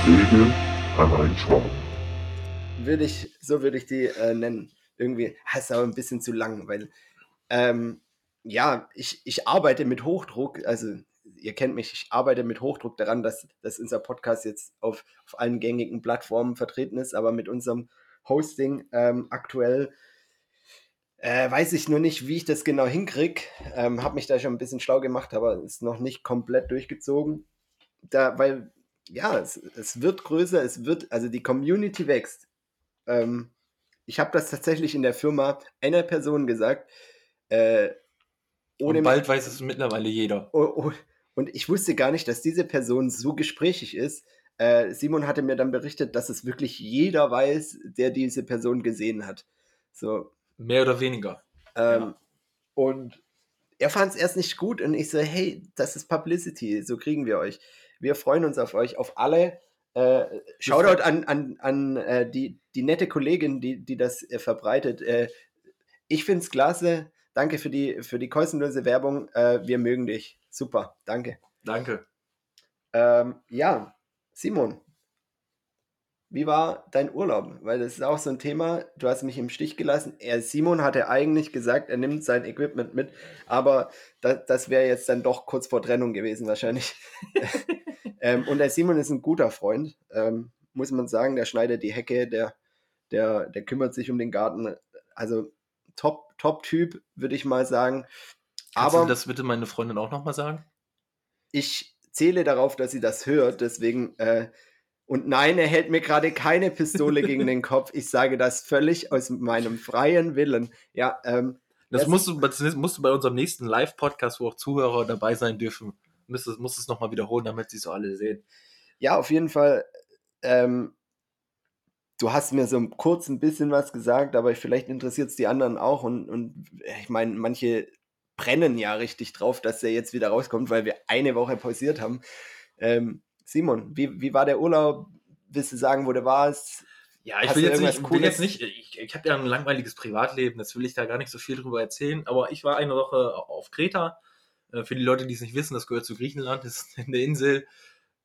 Speaker 1: Regeln an einen Schwamm.
Speaker 3: würde ich, so würde ich die äh, nennen. Irgendwie, ah, ist aber ein bisschen zu lang, weil ähm, ja, ich, ich arbeite mit Hochdruck, also ihr kennt mich, ich arbeite mit Hochdruck daran, dass, dass unser Podcast jetzt auf, auf allen gängigen Plattformen vertreten ist, aber mit unserem Hosting ähm, aktuell äh, weiß ich nur nicht, wie ich das genau hinkriege. Ähm, habe mich da schon ein bisschen schlau gemacht, aber ist noch nicht komplett durchgezogen. Da, weil, ja, es, es wird größer, es wird, also die Community wächst. Ähm, ich habe das tatsächlich in der Firma einer Person gesagt. Äh, ohne
Speaker 2: Und bald weiß es mittlerweile jeder.
Speaker 3: Oh, oh, und ich wusste gar nicht, dass diese Person so gesprächig ist. Äh, Simon hatte mir dann berichtet, dass es wirklich jeder weiß, der diese Person gesehen hat. So,
Speaker 2: Mehr oder weniger.
Speaker 3: ähm,
Speaker 2: Ja.
Speaker 3: Und er fand es erst nicht gut und ich so, hey, das ist Publicity, so kriegen wir euch. Wir freuen uns auf euch, auf alle. Äh, Shoutout an, an, an äh, die, die nette Kollegin, die, die das äh, verbreitet. Äh, ich finde es klasse. Danke für die, für die kostenlose Werbung. Äh, wir mögen dich. Super, danke.
Speaker 2: Danke.
Speaker 3: Ähm, ja, Simon, wie war dein Urlaub? Weil das ist auch so ein Thema, du hast mich im Stich gelassen. Er, Simon hatte eigentlich gesagt, er nimmt sein Equipment mit, aber das, das wäre jetzt dann doch kurz vor Trennung gewesen wahrscheinlich. ähm, und der Simon ist ein guter Freund, ähm, muss man sagen. Der schneidet die Hecke, der, der, der kümmert sich um den Garten. Also top, top Typ, würde ich mal sagen.
Speaker 2: Kannst
Speaker 3: Aber
Speaker 2: du das bitte meine Freundin auch nochmal sagen?
Speaker 3: ich zähle darauf, dass sie das hört, deswegen, äh, und nein, er hält mir gerade keine Pistole gegen den Kopf. Ich sage das völlig aus meinem freien Willen. Ja, ähm,
Speaker 2: Das,
Speaker 3: Das-
Speaker 2: musst, du, das musst du bei unserem nächsten Live-Podcast, wo auch Zuhörer dabei sein dürfen, musst du musst es nochmal wiederholen, damit sie es so alle sehen.
Speaker 3: ja, auf jeden Fall, ähm, du hast mir so kurz ein bisschen was gesagt, aber vielleicht interessiert es die anderen auch. Und, und ich meine, manche brennen ja richtig drauf, dass der jetzt wieder rauskommt, weil wir eine Woche pausiert haben. Ähm, Simon, wie, wie war der Urlaub? Willst du sagen, wo du warst?
Speaker 2: Ja, ich will jetzt, nicht, will jetzt nicht, ich, ich habe ja ein langweiliges Privatleben, das will ich da gar nicht so viel drüber erzählen, aber ich war eine Woche auf Kreta. Äh, Für die Leute, die es nicht wissen, das gehört zu Griechenland, das ist eine Insel.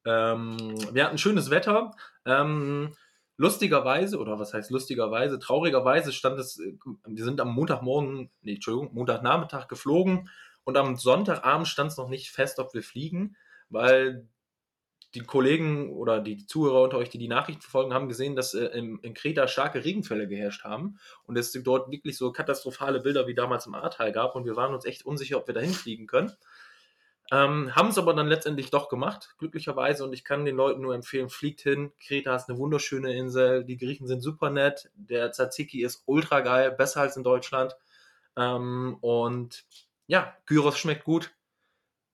Speaker 2: Ähm, wir hatten schönes Wetter. Ähm, lustigerweise, oder was heißt lustigerweise, traurigerweise stand es, äh, wir sind am Montagmorgen, nee, Entschuldigung, Montagnachmittag geflogen und am Sonntagabend stand es noch nicht fest, ob wir fliegen, weil die Kollegen oder die Zuhörer unter euch, die die Nachrichten verfolgen, haben gesehen, dass äh, in, in Kreta starke Regenfälle geherrscht haben und es dort wirklich so katastrophale Bilder wie damals im Ahrtal gab und wir waren uns echt unsicher, ob wir dahin fliegen können. Ähm, haben es aber dann letztendlich doch gemacht, glücklicherweise. Und ich kann den Leuten nur empfehlen, fliegt hin. Kreta ist eine wunderschöne Insel. Die Griechen sind super nett. Der Tzatziki ist ultra geil, besser als in Deutschland. Ähm, und ja, Gyros schmeckt gut.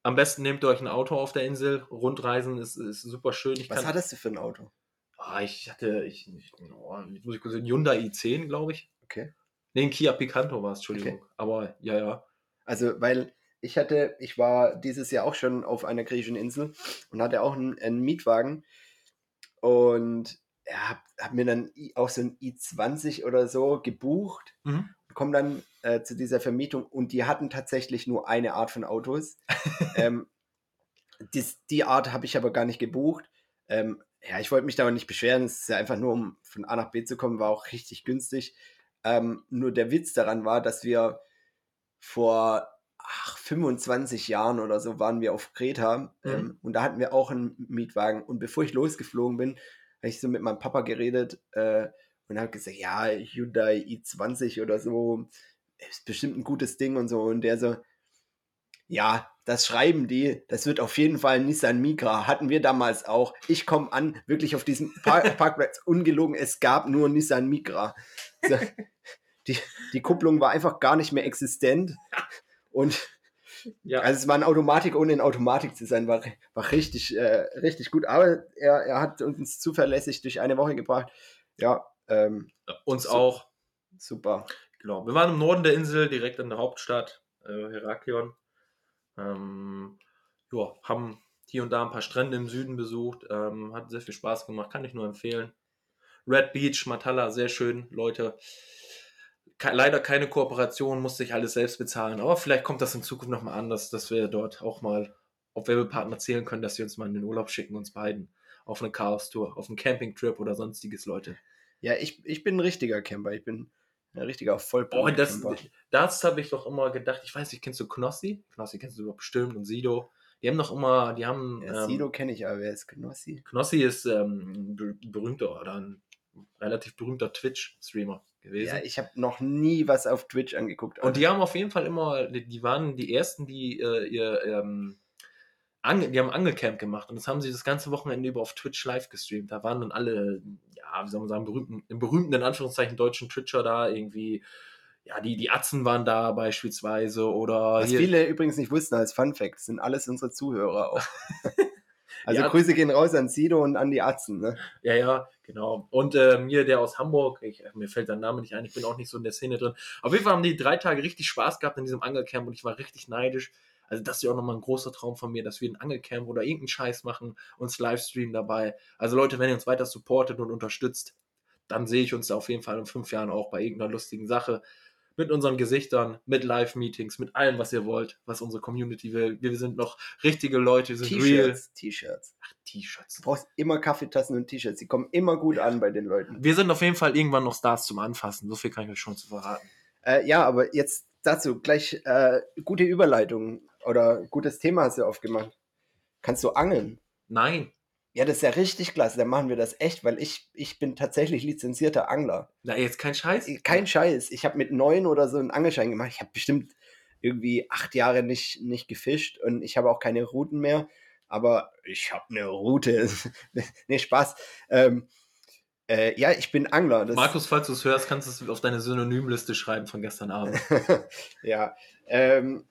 Speaker 2: Am besten nehmt ihr euch ein Auto auf der Insel. Rundreisen ist, ist super schön. Ich
Speaker 3: Was hattest du für ein Auto?
Speaker 2: Ah, ich hatte, ich, ich, oh, jetzt muss ich kurz, ein Hyundai i10, glaube ich.
Speaker 3: Okay.
Speaker 2: Nee, ein Kia Picanto war es, Entschuldigung.
Speaker 3: Okay.
Speaker 2: Aber ja, ja.
Speaker 3: Also, weil ich hatte, ich war dieses Jahr auch schon auf einer griechischen Insel und hatte auch einen, einen Mietwagen und ja, hab, hab mir dann auch so ein i20 oder so gebucht
Speaker 2: Mhm.
Speaker 3: und komme dann äh, zu dieser Vermietung und die hatten tatsächlich nur eine Art von Autos. ähm, dies, die Art habe ich aber gar nicht gebucht. Ähm, ja, ich wollte mich da aber nicht beschweren. Es ist ja einfach nur, um von A nach B zu kommen, war auch richtig günstig. Ähm, nur der Witz daran war, dass wir vor ach, 25 Jahren oder so waren wir auf Kreta
Speaker 2: Mhm.
Speaker 3: ähm, und da hatten wir auch einen Mietwagen. Und bevor ich losgeflogen bin, habe ich so mit meinem Papa geredet äh, und habe gesagt, ja, Hyundai i20 oder so, ist bestimmt ein gutes Ding und so. Und der so, ja, das schreiben die, das wird auf jeden Fall ein Nissan Micra. Hatten wir damals auch. Ich komme an, wirklich auf diesem Park Parkplatz, ungelogen, es gab nur Nissan Micra. So, die, die Kupplung war einfach gar nicht mehr existent. Und
Speaker 2: Ja.
Speaker 3: also es war eine Automatik, ohne in Automatik zu sein, war, war richtig, äh, richtig gut. Aber er, er hat uns zuverlässig durch eine Woche gebracht. Ja, ähm,
Speaker 2: Uns
Speaker 3: So.
Speaker 2: auch.
Speaker 3: super.
Speaker 2: Genau. Wir waren im Norden der Insel, direkt an der Hauptstadt, äh, Heraklion. Ähm, ja, haben hier und da ein paar Strände im Süden besucht. Ähm, hat sehr viel Spaß gemacht, kann ich nur empfehlen. Red Beach, Matala, sehr schön, Leute. Leider keine Kooperation, musste ich alles selbst bezahlen. Aber vielleicht kommt das in Zukunft nochmal anders, dass wir dort auch mal auf Werbepartner zählen können, dass sie uns mal in den Urlaub schicken, uns beiden. Auf eine Chaos-Tour, auf einen Campingtrip oder sonstiges, Leute.
Speaker 3: Ja, ich, ich bin ein richtiger Camper. Ich bin ein richtiger
Speaker 2: Oh,
Speaker 3: Vollblut-Camper.
Speaker 2: das, das habe ich doch immer gedacht. Ich weiß nicht, kennst du Knossi? Knossi kennst du bestimmt und Sido. Die haben doch immer, die haben.
Speaker 3: Ja,
Speaker 2: ähm,
Speaker 3: Sido kenne ich, aber wer ist Knossi?
Speaker 2: Knossi ist ähm, berühmter oder ein relativ berühmter Twitch-Streamer gewesen.
Speaker 3: Ja, ich habe noch nie was auf Twitch angeguckt.
Speaker 2: und die haben auf jeden Fall immer, die, waren die ersten, die äh, ihr, ähm, Ange, die haben Angelcamp gemacht und das haben sie das ganze Wochenende über auf Twitch live gestreamt. Da waren dann alle, ja, wie soll man sagen, berühmten, im berühmten, in Anführungszeichen, deutschen Twitcher da irgendwie. Ja, die, die Atzen waren da beispielsweise oder
Speaker 3: Was
Speaker 2: hier-
Speaker 3: viele übrigens nicht wussten als Fun Fact, sind alles unsere Zuhörer auch. also
Speaker 2: Ja.
Speaker 3: Grüße gehen raus an Sido und an die Atzen. Ne?
Speaker 2: Ja, ja, genau. Und ähm, hier der aus Hamburg, ich, mir fällt der Name nicht ein, ich bin auch nicht so in der Szene drin. Auf jeden Fall haben die drei Tage richtig Spaß gehabt in diesem Angelcamp und ich war richtig neidisch. Also das ist ja auch nochmal ein großer Traum von mir, dass wir ein Angelcamp oder irgendeinen Scheiß machen, uns Livestreamen dabei. Also Leute, wenn ihr uns weiter supportet und unterstützt, dann sehe ich uns da auf jeden Fall in fünf Jahren auch bei irgendeiner lustigen Sache. Mit unseren Gesichtern, mit Live-Meetings, mit allem, was ihr wollt, was unsere Community will. Wir sind noch richtige Leute, wir sind real.
Speaker 3: T-Shirts, T-Shirts.
Speaker 2: Ach, T-Shirts.
Speaker 3: Du brauchst immer Kaffeetassen und T-Shirts. Die kommen immer gut an bei den Leuten.
Speaker 2: Wir sind auf jeden Fall irgendwann noch Stars zum Anfassen. So viel kann ich euch schon zu verraten.
Speaker 3: Äh, ja, aber jetzt dazu gleich äh, gute Überleitung oder gutes Thema hast du aufgemacht. Kannst du angeln?
Speaker 2: Nein.
Speaker 3: Ja, das ist ja richtig klasse. Dann machen wir das echt, weil ich, ich bin tatsächlich lizenzierter Angler.
Speaker 2: Na, jetzt kein Scheiß.
Speaker 3: Kein Scheiß. Ich habe mit neun oder so einen Angelschein gemacht. Ich habe bestimmt irgendwie acht Jahre nicht, nicht gefischt und ich habe auch keine Routen mehr. Aber ich habe eine Route. nee, Spaß. Ähm, äh, ja, ich bin Angler. Das,
Speaker 2: Markus, falls du es hörst, kannst du es auf deine Synonymliste schreiben von gestern Abend.
Speaker 3: ja. Ähm,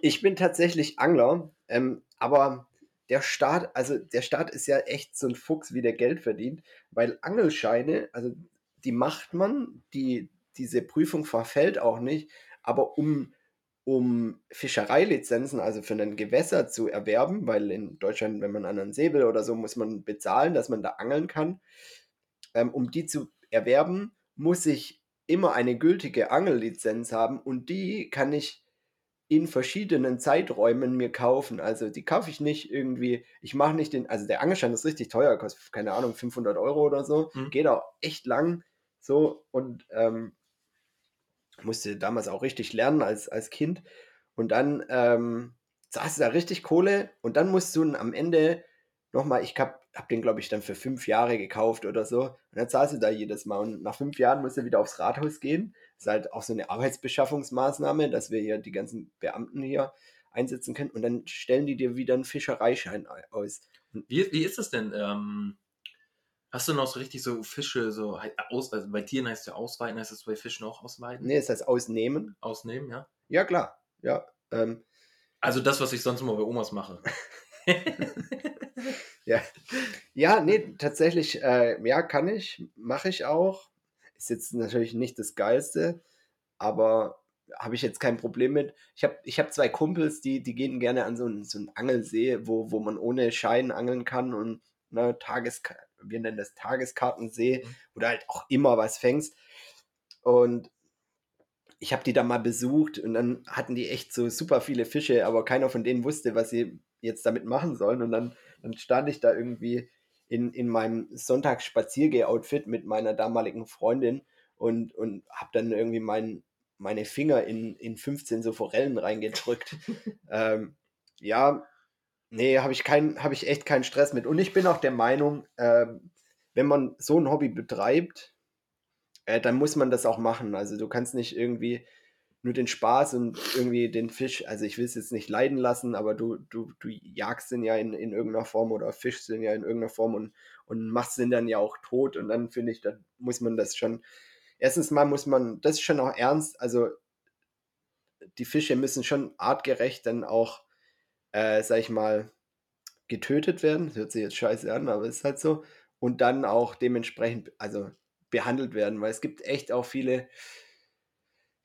Speaker 3: ich bin tatsächlich Angler, ähm, aber der Staat, also der Staat ist ja echt so ein Fuchs, wie der Geld verdient, weil Angelscheine, also die macht man, die, diese Prüfung verfällt auch nicht, aber um, um Fischereilizenzen, also für ein Gewässer zu erwerben, weil in Deutschland, wenn man an einen See will oder so, muss man bezahlen, dass man da angeln kann. Ähm, um die zu erwerben, muss ich immer eine gültige Angellizenz haben und die kann ich in verschiedenen Zeiträumen mir kaufen. Also die kaufe ich nicht irgendwie, ich mache nicht den, also der Angelschein ist richtig teuer, kostet keine Ahnung, 500 Euro oder so,
Speaker 2: Mhm.
Speaker 3: geht auch echt lang so und ähm, musste damals auch richtig lernen als, als Kind und dann ähm, du da richtig Kohle und dann musst du am Ende nochmal, ich hab, hab den glaube ich dann für fünf Jahre gekauft oder so und dann zahlst du da jedes Mal und nach fünf Jahren musst du wieder aufs Rathaus gehen. Das ist halt auch so eine Arbeitsbeschaffungsmaßnahme, dass wir hier die ganzen Beamten hier einsetzen können und dann stellen die dir wieder einen Fischereischein aus.
Speaker 2: Wie, wie ist es denn? Ähm, hast du noch so richtig so Fische, so aus, also bei Tieren heißt es ja ausweiten, heißt es bei Fischen auch ausweiten?
Speaker 3: Nee, ist das Ausnehmen?
Speaker 2: Ausnehmen, ja.
Speaker 3: Ja, klar. Ja. Ähm,
Speaker 2: Also das, was ich sonst immer bei Omas mache.
Speaker 3: ja. ja, nee, tatsächlich, äh, ja, kann ich, mache ich auch. Ist jetzt natürlich nicht das Geilste, aber habe ich jetzt kein Problem mit. Ich habe ich hab zwei Kumpels, die, die gehen gerne an so einen, so einen Angelsee, wo, wo man ohne Schein angeln kann und ne, Tages, wir nennen das Tageskartensee,
Speaker 2: Mhm.
Speaker 3: wo du halt auch immer was fängst. Und ich habe die da mal besucht und dann hatten die echt so super viele Fische, aber keiner von denen wusste, was sie jetzt damit machen sollen. Und dann, dann stand ich da irgendwie in, in meinem Sonntagsspaziergeh-Outfit mit meiner damaligen Freundin und, und habe dann irgendwie mein, meine Finger in, in 15 so Forellen reingedrückt. ähm, ja, nee, habe ich, kein, hab ich echt keinen Stress mit. Und ich bin auch der Meinung, ähm, wenn man so ein Hobby betreibt, äh, dann muss man das auch machen. Also du kannst nicht irgendwie nur den Spaß und irgendwie den Fisch, also ich will es jetzt nicht leiden lassen, aber du, du, du jagst den ja in, in irgendeiner Form oder fischst den ja in irgendeiner Form und, und machst den dann ja auch tot und dann finde ich, dann muss man das schon, erstens mal muss man, das ist schon auch ernst, also die Fische müssen schon artgerecht dann auch, äh, sag ich mal, getötet werden. Das hört sich jetzt scheiße an, aber es ist halt so. Und dann auch dementsprechend, also behandelt werden, weil es gibt echt auch viele,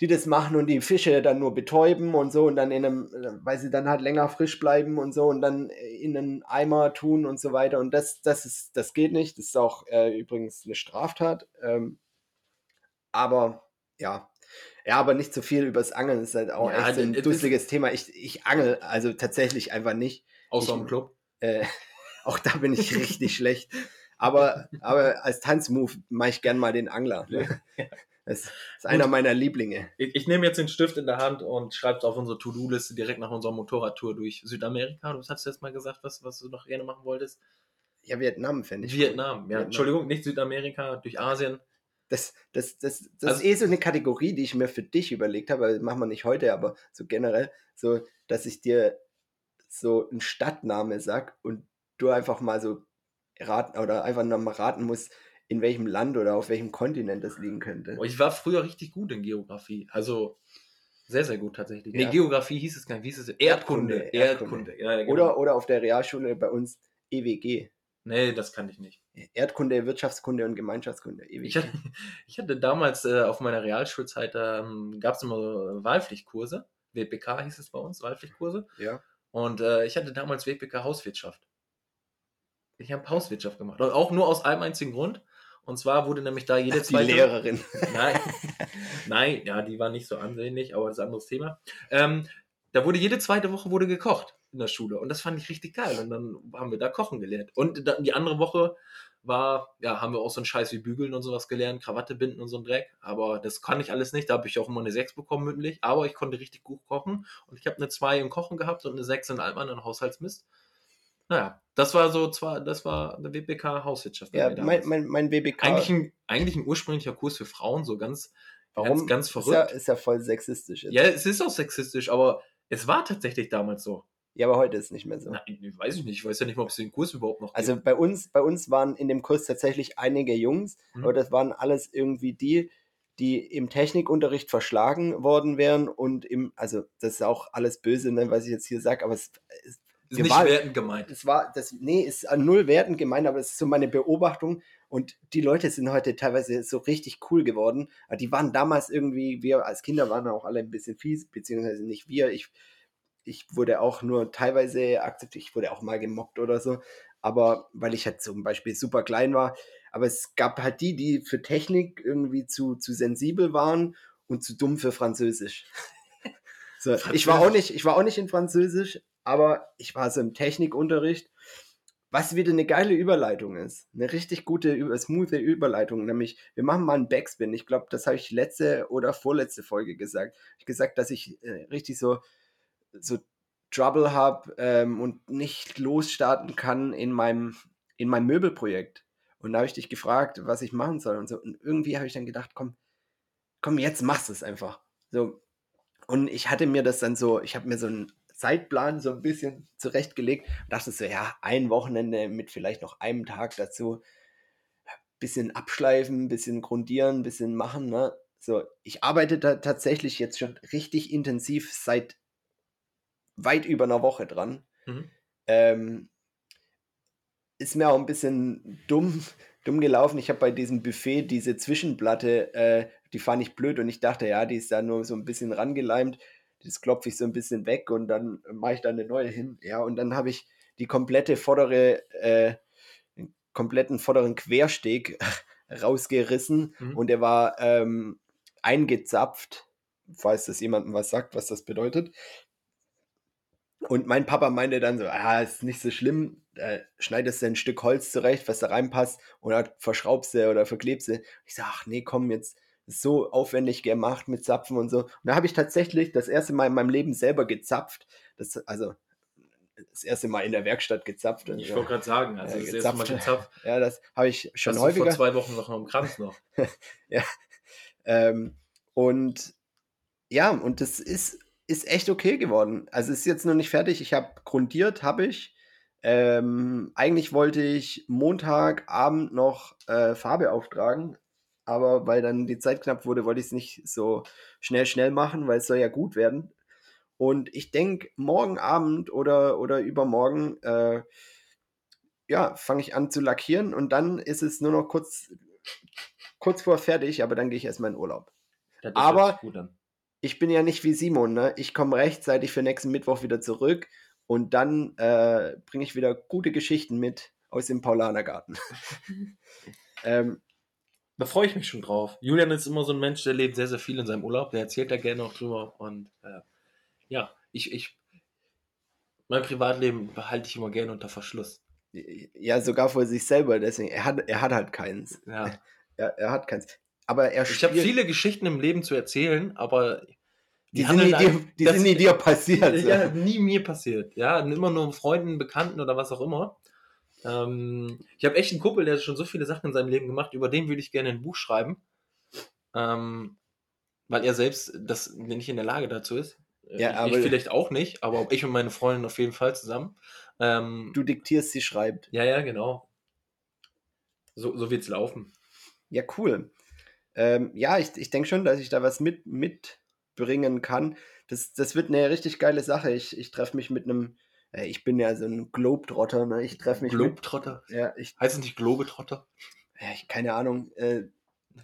Speaker 3: die das machen und die Fische dann nur betäuben und so und dann in einem, weil sie dann halt länger frisch bleiben und so und dann in einen Eimer tun und so weiter. Und das, das ist, das geht nicht. Das ist auch äh, übrigens eine Straftat. Ähm, aber ja. Ja, aber nicht zu viel übers Angeln ist halt auch
Speaker 2: Ja,
Speaker 3: echt ein
Speaker 2: das-
Speaker 3: dusseliges Thema. Ich, ich angel also tatsächlich einfach nicht.
Speaker 2: Außer
Speaker 3: Ich-
Speaker 2: im Club.
Speaker 3: Äh, auch da bin ich richtig schlecht. Aber, aber als Tanzmove mache ich gern mal den Angler. Ne? Das ist einer meiner Lieblinge.
Speaker 2: Ich, ich nehme jetzt den Stift in der Hand und schreibe es auf unsere To-Do-Liste direkt nach unserer Motorradtour durch Südamerika. Du hast jetzt mal gesagt, was, was du noch gerne machen wolltest.
Speaker 3: Ja, Vietnam fände ich.
Speaker 2: Vietnam, ja.
Speaker 3: Vietnam.
Speaker 2: Entschuldigung, nicht Südamerika, durch Asien.
Speaker 3: Das, das, das, das
Speaker 2: Also-
Speaker 3: ist eh so eine Kategorie, die ich mir für dich überlegt habe. Das machen wir nicht heute, aber so generell, so, dass ich dir so einen Stadtname sag und du einfach mal so raten oder einfach noch mal raten musst, in welchem Land oder auf welchem Kontinent das liegen könnte.
Speaker 2: Ich war früher richtig gut in Geografie. Also sehr, sehr gut tatsächlich.
Speaker 3: Ja.
Speaker 2: Nee, Geografie hieß es gar nicht. Wie hieß es? Erdkunde.
Speaker 3: Erdkunde,
Speaker 2: Erdkunde.
Speaker 3: Erdkunde.
Speaker 2: Ja, genau.
Speaker 3: Oder, oder auf der Realschule bei uns EWG.
Speaker 2: Nee, das kann ich nicht.
Speaker 3: Erdkunde, Wirtschaftskunde und Gemeinschaftskunde. EWG.
Speaker 2: Ich hatte, ich hatte damals äh, auf meiner Realschulzeit, ähm, gab es immer so Wahlpflichtkurse. WPK hieß es bei uns, Wahlpflichtkurse.
Speaker 3: ja.
Speaker 2: Und äh, ich hatte damals WPK Hauswirtschaft. Ich habe Hauswirtschaft gemacht. Und auch nur aus einem einzigen Grund. Und zwar wurde nämlich da jede
Speaker 3: Die
Speaker 2: zweite.
Speaker 3: Lehrerin.
Speaker 2: Nein, nein, ja, die war nicht so ansehnlich, aber das ist ein anderes Thema. Ähm, da wurde jede zweite Woche wurde gekocht in der Schule und das fand ich richtig geil. Und dann haben wir da kochen gelernt. Und dann die andere Woche war, ja, haben wir auch so einen Scheiß wie Bügeln und sowas gelernt, Krawatte binden und so ein Dreck. Aber das kann ich alles nicht. Da habe ich auch immer eine 6 bekommen mündlich. Aber ich konnte richtig gut kochen und ich habe eine 2 im Kochen gehabt und eine 6 in allem anderen Haushaltsmist. Naja, das war so zwar, das war eine WPK Hauswirtschaft.
Speaker 3: Ja, mein, mein, mein BBK.
Speaker 2: eigentlich, ein, eigentlich ein ursprünglicher Kurs für Frauen, so ganz,
Speaker 3: Warum?
Speaker 2: ganz, ganz
Speaker 3: Ist
Speaker 2: verrückt.
Speaker 3: ja, ist ja voll sexistisch. Jetzt.
Speaker 2: Ja, es ist auch sexistisch, aber es war tatsächlich damals so.
Speaker 3: ja, aber heute ist es nicht mehr so.
Speaker 2: Nein, weiß ich nicht. Ich weiß ja nicht mal, ob es den Kurs überhaupt noch
Speaker 3: Also
Speaker 2: gibt.
Speaker 3: bei uns, bei uns waren in dem Kurs tatsächlich einige Jungs,
Speaker 2: Mhm.
Speaker 3: aber das waren alles irgendwie die, die im Technikunterricht verschlagen worden wären und im, also das ist auch alles böse, ne, was ich jetzt hier sage, aber es, es,
Speaker 2: ist nicht
Speaker 3: waren-
Speaker 2: wertend gemeint.
Speaker 3: es war, das, nee, ist an null Werten gemeint, aber es ist so meine Beobachtung und die Leute sind heute teilweise so richtig cool geworden. Aber die waren damals irgendwie, wir als Kinder waren auch alle ein bisschen fies, beziehungsweise nicht wir, ich, ich wurde auch nur teilweise akzeptiert, ich wurde auch mal gemobbt oder so, aber weil ich halt zum Beispiel super klein war. Aber es gab halt die, die für Technik irgendwie zu, zu sensibel waren und zu dumm für Französisch. so, ich war auch nicht, ich war auch nicht in Französisch, aber ich war so im Technikunterricht, was wieder eine geile Überleitung ist. Eine richtig gute, smooth Überleitung. Nämlich, wir machen mal einen Backspin. Ich glaube, das habe ich letzte oder vorletzte Folge gesagt. Ich gesagt, dass ich äh, richtig so, so Trouble habe ähm, und nicht losstarten kann in meinem, in meinem Möbelprojekt. Und da habe ich dich gefragt, was ich machen soll und so. Und irgendwie habe ich dann gedacht, komm, komm, jetzt machst du es einfach. So. Und ich hatte mir das dann so, ich habe mir so einen Zeitplan so ein bisschen zurechtgelegt und dachte so, ja, ein Wochenende mit vielleicht noch einem Tag dazu. Bisschen abschleifen, bisschen grundieren, bisschen machen, ne? So, ich arbeite da tatsächlich jetzt schon richtig intensiv seit weit über einer Woche dran.
Speaker 2: Mhm.
Speaker 3: Ähm, ist mir auch ein bisschen dumm, dumm gelaufen. Ich habe bei diesem Buffet diese Zwischenplatte, äh, die fand ich blöd und ich dachte, ja, die ist da nur so ein bisschen rangeleimt. Das klopfe ich so ein bisschen weg und dann mache ich da eine neue hin. Ja, und dann habe ich die komplette vordere, äh, den kompletten vorderen Quersteg rausgerissen
Speaker 2: Mhm.
Speaker 3: und der war ähm, eingezapft, falls das jemandem was sagt, was das bedeutet. Und mein Papa meinte dann so, ah, ist nicht so schlimm, äh, schneidest du ein Stück Holz zurecht, was da reinpasst, oder verschraubst du oder verklebst du. Ich sage, ach nee, komm, jetzt so aufwendig gemacht mit Zapfen und so. Und da habe ich tatsächlich das erste Mal in meinem Leben selber gezapft. Das, also das erste Mal in der Werkstatt gezapft.
Speaker 2: Ich
Speaker 3: ja.
Speaker 2: wollte gerade sagen, also
Speaker 3: Ja,
Speaker 2: das erste Mal
Speaker 3: gezapft.
Speaker 2: gezapft.
Speaker 3: ja, das habe ich schon
Speaker 2: Hast
Speaker 3: häufiger.
Speaker 2: vor zwei Wochen noch am Kranz noch.
Speaker 3: Ähm, und ja, und das ist, ist echt okay geworden. Also es ist jetzt noch nicht fertig. Ich habe grundiert, habe ich. Ähm, eigentlich wollte ich Montagabend noch äh, Farbe auftragen, aber weil dann die Zeit knapp wurde, wollte ich es nicht so schnell, schnell machen, weil es soll ja gut werden. Und ich denke, morgen Abend oder, oder übermorgen, äh, ja, fange ich an zu lackieren und dann ist es nur noch kurz, kurz vor fertig, aber dann gehe ich erstmal in Urlaub. Aber- ich bin ja nicht wie Simon, ne? Ich komme rechtzeitig für nächsten Mittwoch wieder zurück und dann äh, bringe ich wieder gute Geschichten mit aus dem Paulanergarten. ähm,
Speaker 2: Da freue ich mich schon drauf. Julian ist immer so ein Mensch, der lebt sehr, sehr viel in seinem Urlaub. Der erzählt da gerne auch drüber. Und äh, ja, ich, ich, mein Privatleben behalte ich immer gerne unter Verschluss.
Speaker 3: ja, sogar vor sich selber, deswegen, er hat, er hat halt keins.
Speaker 2: Ja.
Speaker 3: Er, er hat keins. Aber er
Speaker 2: Ich habe viele Geschichten im Leben zu erzählen, aber
Speaker 3: die, sind,
Speaker 2: handeln
Speaker 3: nie dir, die sind nie dir passiert.
Speaker 2: Ja, nie mir passiert. Ja, immer nur Freunden, Bekannten oder was auch immer. Ähm, ich habe echt einen Kumpel, der hat schon so viele Sachen in seinem Leben gemacht, über den würde ich gerne ein Buch schreiben. Ähm, weil er selbst das nicht in der Lage dazu ist. Äh,
Speaker 3: Ja,
Speaker 2: ich,
Speaker 3: aber-
Speaker 2: ich vielleicht auch nicht, aber ich und meine Freundin auf jeden Fall zusammen. Ähm,
Speaker 3: Du diktierst, sie schreibt.
Speaker 2: ja, ja, genau. So, so wird es laufen.
Speaker 3: Ja, cool. Ähm, ja, ich, ich denke schon, dass ich da was mit, mitbringen kann. Das, das wird eine richtig geile Sache. Ich, ich treffe mich mit einem, ich bin ja so ein Globetrotter, ne? Ich treffe mich
Speaker 2: Globetrotter?
Speaker 3: mit, ja, ich,
Speaker 2: Heißt es nicht Globetrotter?
Speaker 3: ja, ich, keine Ahnung, äh,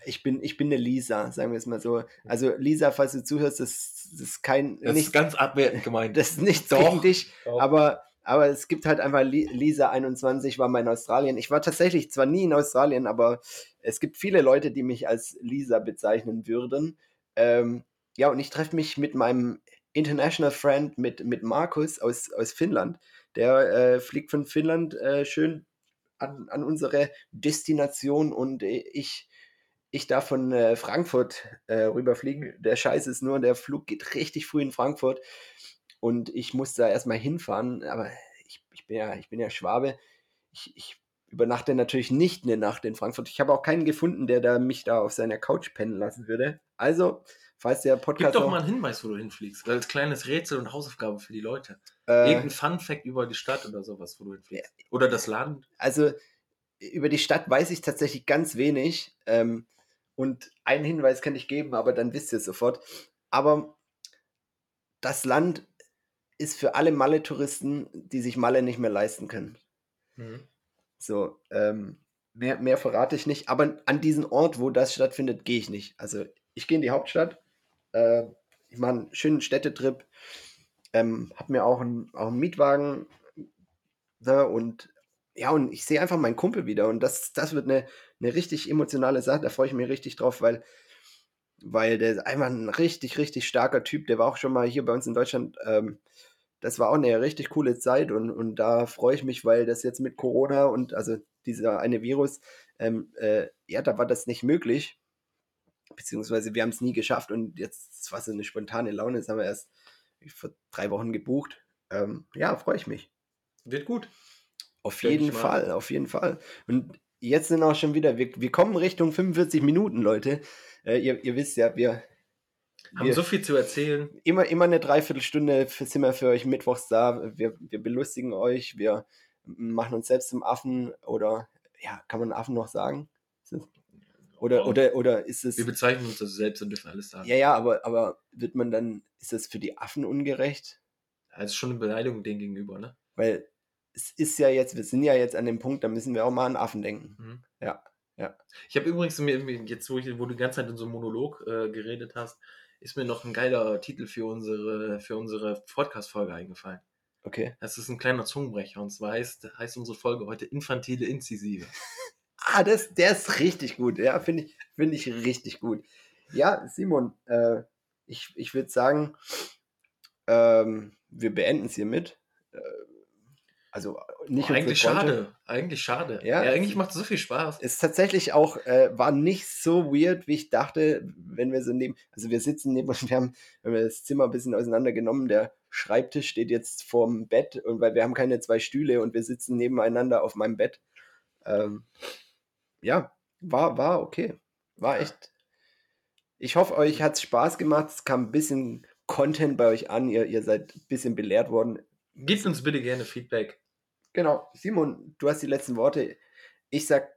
Speaker 3: ich bin, ich bin eine Lisa, sagen wir es mal so. Also Lisa, falls du zuhörst, das, das ist kein,
Speaker 2: Das
Speaker 3: nicht,
Speaker 2: ist ganz abwertend gemeint.
Speaker 3: das ist nichts
Speaker 2: Doch.
Speaker 3: gegen dich,
Speaker 2: Doch.
Speaker 3: aber, aber es gibt halt einfach, Li- Lisa 21 war mal in Australien. Ich war tatsächlich zwar nie in Australien, aber es gibt viele Leute, die mich als Lisa bezeichnen würden. Ähm, ja, und ich treffe mich mit meinem International Friend, mit, mit Markus aus, aus Finnland. Der äh, fliegt von Finnland äh, schön an, an unsere Destination und äh, ich, ich darf von äh, Frankfurt äh, rüberfliegen. Der Scheiß ist nur, der Flug geht richtig früh in Frankfurt und ich muss da erstmal hinfahren, aber ich, ich, bin, ja, ich bin ja Schwabe. Ich, ich übernachte natürlich nicht eine Nacht in Frankfurt. Ich habe auch keinen gefunden, der da mich da auf seiner Couch pennen lassen würde. Also, falls der
Speaker 2: Gib
Speaker 3: Podcast
Speaker 2: doch
Speaker 3: noch-
Speaker 2: mal einen Hinweis, wo du hinfliegst. Als kleines Rätsel und Hausaufgabe für die Leute.
Speaker 3: äh,
Speaker 2: Irgendein Fun-Fact über die Stadt oder sowas, wo du hinfliegst. Oder das Land.
Speaker 3: also über die Stadt weiß ich tatsächlich ganz wenig. Ähm, und einen Hinweis kann ich geben, aber dann wisst ihr es sofort. Aber das Land ist für alle Malle-Touristen, die sich Malle nicht mehr leisten können. So, ähm, mehr, mehr verrate ich nicht. Aber an diesen Ort, wo das stattfindet, gehe ich nicht. Also ich gehe in die Hauptstadt. Äh, ich mache einen schönen Städtetrip. Ähm, habe mir auch einen, auch einen Mietwagen. Da und ja, und ich sehe einfach meinen Kumpel wieder. Und das, das wird eine, eine richtig emotionale Sache. Da freue ich mich richtig drauf, weil, weil der ist einfach ein richtig, richtig starker Typ. Der war auch schon mal hier bei uns in Deutschland. Ähm, das war auch eine richtig coole Zeit und, und da freue ich mich, weil das jetzt mit Corona und also dieser eine Virus, ähm, äh, ja, da war das nicht möglich. Beziehungsweise wir haben es nie geschafft und jetzt war so eine spontane Laune, das haben wir erst vor drei Wochen gebucht. Ähm, ja, freue ich mich.
Speaker 2: Wird gut.
Speaker 3: Auf
Speaker 2: Denk
Speaker 3: jeden. Fall, auf jeden Fall. Und jetzt sind auch schon wieder, wir, wir kommen Richtung 45 Minuten, Leute. Äh, ihr, ihr wisst ja, wir,
Speaker 2: Haben
Speaker 3: wir
Speaker 2: so viel zu erzählen.
Speaker 3: immer, immer eine Dreiviertelstunde für, sind wir für euch mittwochs da. Wir, wir belustigen euch, wir machen uns selbst zum Affen oder, ja, kann man Affen noch sagen? Oder,
Speaker 2: Ja.
Speaker 3: oder, oder ist es.
Speaker 2: Wir bezeichnen uns also selbst und dürfen alles sagen.
Speaker 3: Ja, ja, aber, aber wird man dann, ist das für die Affen ungerecht?
Speaker 2: Das ist schon eine Beleidigung denen gegenüber, ne?
Speaker 3: Weil es ist ja jetzt, wir sind ja jetzt an dem Punkt, da müssen wir auch mal an Affen denken.
Speaker 2: Mhm.
Speaker 3: Ja, ja.
Speaker 2: Ich habe übrigens mir- jetzt, wo, ich, wo du die ganze Zeit in so einem Monolog äh, geredet hast, ist mir noch ein geiler Titel für unsere, für unsere Podcast-Folge eingefallen.
Speaker 3: Okay.
Speaker 2: Das ist ein kleiner Zungenbrecher und zwar heißt, heißt unsere Folge heute Infantile Inzisive.
Speaker 3: Ah, das, der ist richtig gut. Ja, finde ich, finde ich richtig gut. Ja, Simon, äh, ich, ich würde sagen, ähm, wir beenden es hiermit. Äh, also nicht unsere
Speaker 2: eigentlich schade. Eigentlich schade.
Speaker 3: Ja.
Speaker 2: Ja, eigentlich macht es so viel Spaß.
Speaker 3: Ist tatsächlich auch, äh, war nicht so weird, wie ich dachte, wenn wir so neben, also wir sitzen neben uns, wir haben, wir haben das Zimmer ein bisschen auseinandergenommen, der Schreibtisch steht jetzt vorm Bett und weil wir haben keine zwei Stühle und wir sitzen nebeneinander auf meinem Bett. Ähm, ja, war, war okay. War echt. Ich hoffe, euch hat es Spaß gemacht. Es kam ein bisschen Content bei euch an. Ihr, ihr seid ein bisschen belehrt worden.
Speaker 2: Gebt uns bitte gerne Feedback.
Speaker 3: Genau, Simon, du hast die letzten Worte. Ich sag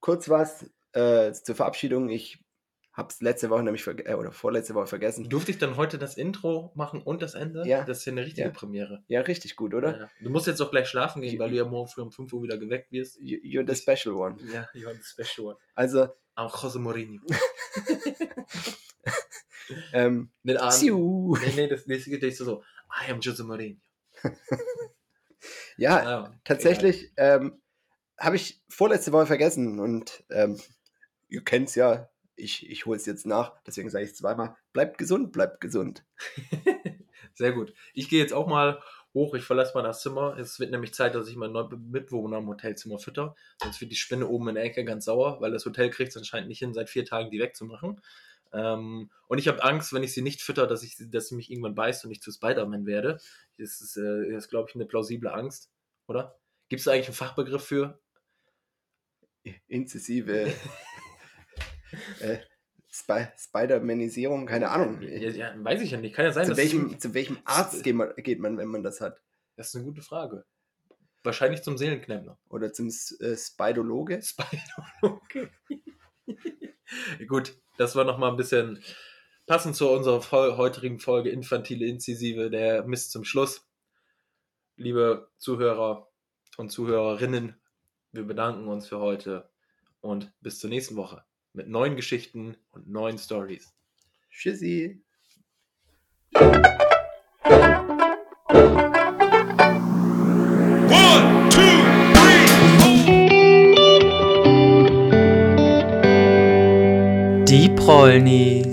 Speaker 3: kurz was äh, zur Verabschiedung. Ich habe es letzte Woche nämlich äh, oder vorletzte Woche vergessen.
Speaker 2: Durfte ich dann heute das Intro machen und das Ende?
Speaker 3: Ja.
Speaker 2: Das ist ja eine richtige
Speaker 3: Ja.
Speaker 2: Premiere.
Speaker 3: Ja, richtig gut, oder?
Speaker 2: Ja. Du musst jetzt auch gleich schlafen gehen, weil du ja morgen früh um 5 Uhr wieder geweckt wirst.
Speaker 3: You- You're the special one.
Speaker 2: Ja, you are the special one.
Speaker 3: Also,
Speaker 2: Am Jose Mourinho.
Speaker 3: Ähm,
Speaker 2: Mit Arm. Nee, nee, das nächste geht so. I am Jose Mourinho.
Speaker 3: ja,
Speaker 2: Ja,
Speaker 3: tatsächlich ähm, habe ich vorletzte Woche vergessen und ähm, ihr kennt es ja, ich, ich hole es jetzt nach, deswegen sage ich es zweimal. Bleibt gesund, bleibt gesund.
Speaker 2: Sehr gut. Ich gehe jetzt auch mal hoch. Ich verlasse mal das Zimmer. Es wird nämlich Zeit, dass ich meinen neuen Mitbewohner im Hotelzimmer fütter. Sonst wird die Spinne oben in der Ecke ganz sauer, weil das Hotel kriegt es anscheinend nicht hin, seit vier Tagen die wegzumachen. Ähm, und ich habe Angst, wenn ich sie nicht fütter, dass, ich, sie- dass sie mich irgendwann beißt und ich zu Spider-Man werde. Das ist, äh, das ist glaube ich, eine plausible Angst, oder? Gibt es eigentlich einen Fachbegriff für?
Speaker 3: Inzessive äh, Spi Spider-Manisierung, keine Ahnung.
Speaker 2: Ja, ja, weiß ich ja nicht. Kann ja sein,
Speaker 3: Zu welchem, zu welchem Arzt geht man, geht man, wenn man das hat?
Speaker 2: Das ist eine gute Frage. Wahrscheinlich zum Seelenknemmler.
Speaker 3: Oder zum äh, Spidologe?
Speaker 2: Spider-Okay. Gut, das war nochmal ein bisschen passend zu unserer heutigen Folge Infantile Inzisive, der Mist zum Schluss. Liebe Zuhörer und Zuhörerinnen, wir bedanken uns für heute und bis zur nächsten Woche mit neuen Geschichten und neuen Stories.
Speaker 3: Tschüssi.
Speaker 4: One, two.
Speaker 5: Die Prollnis.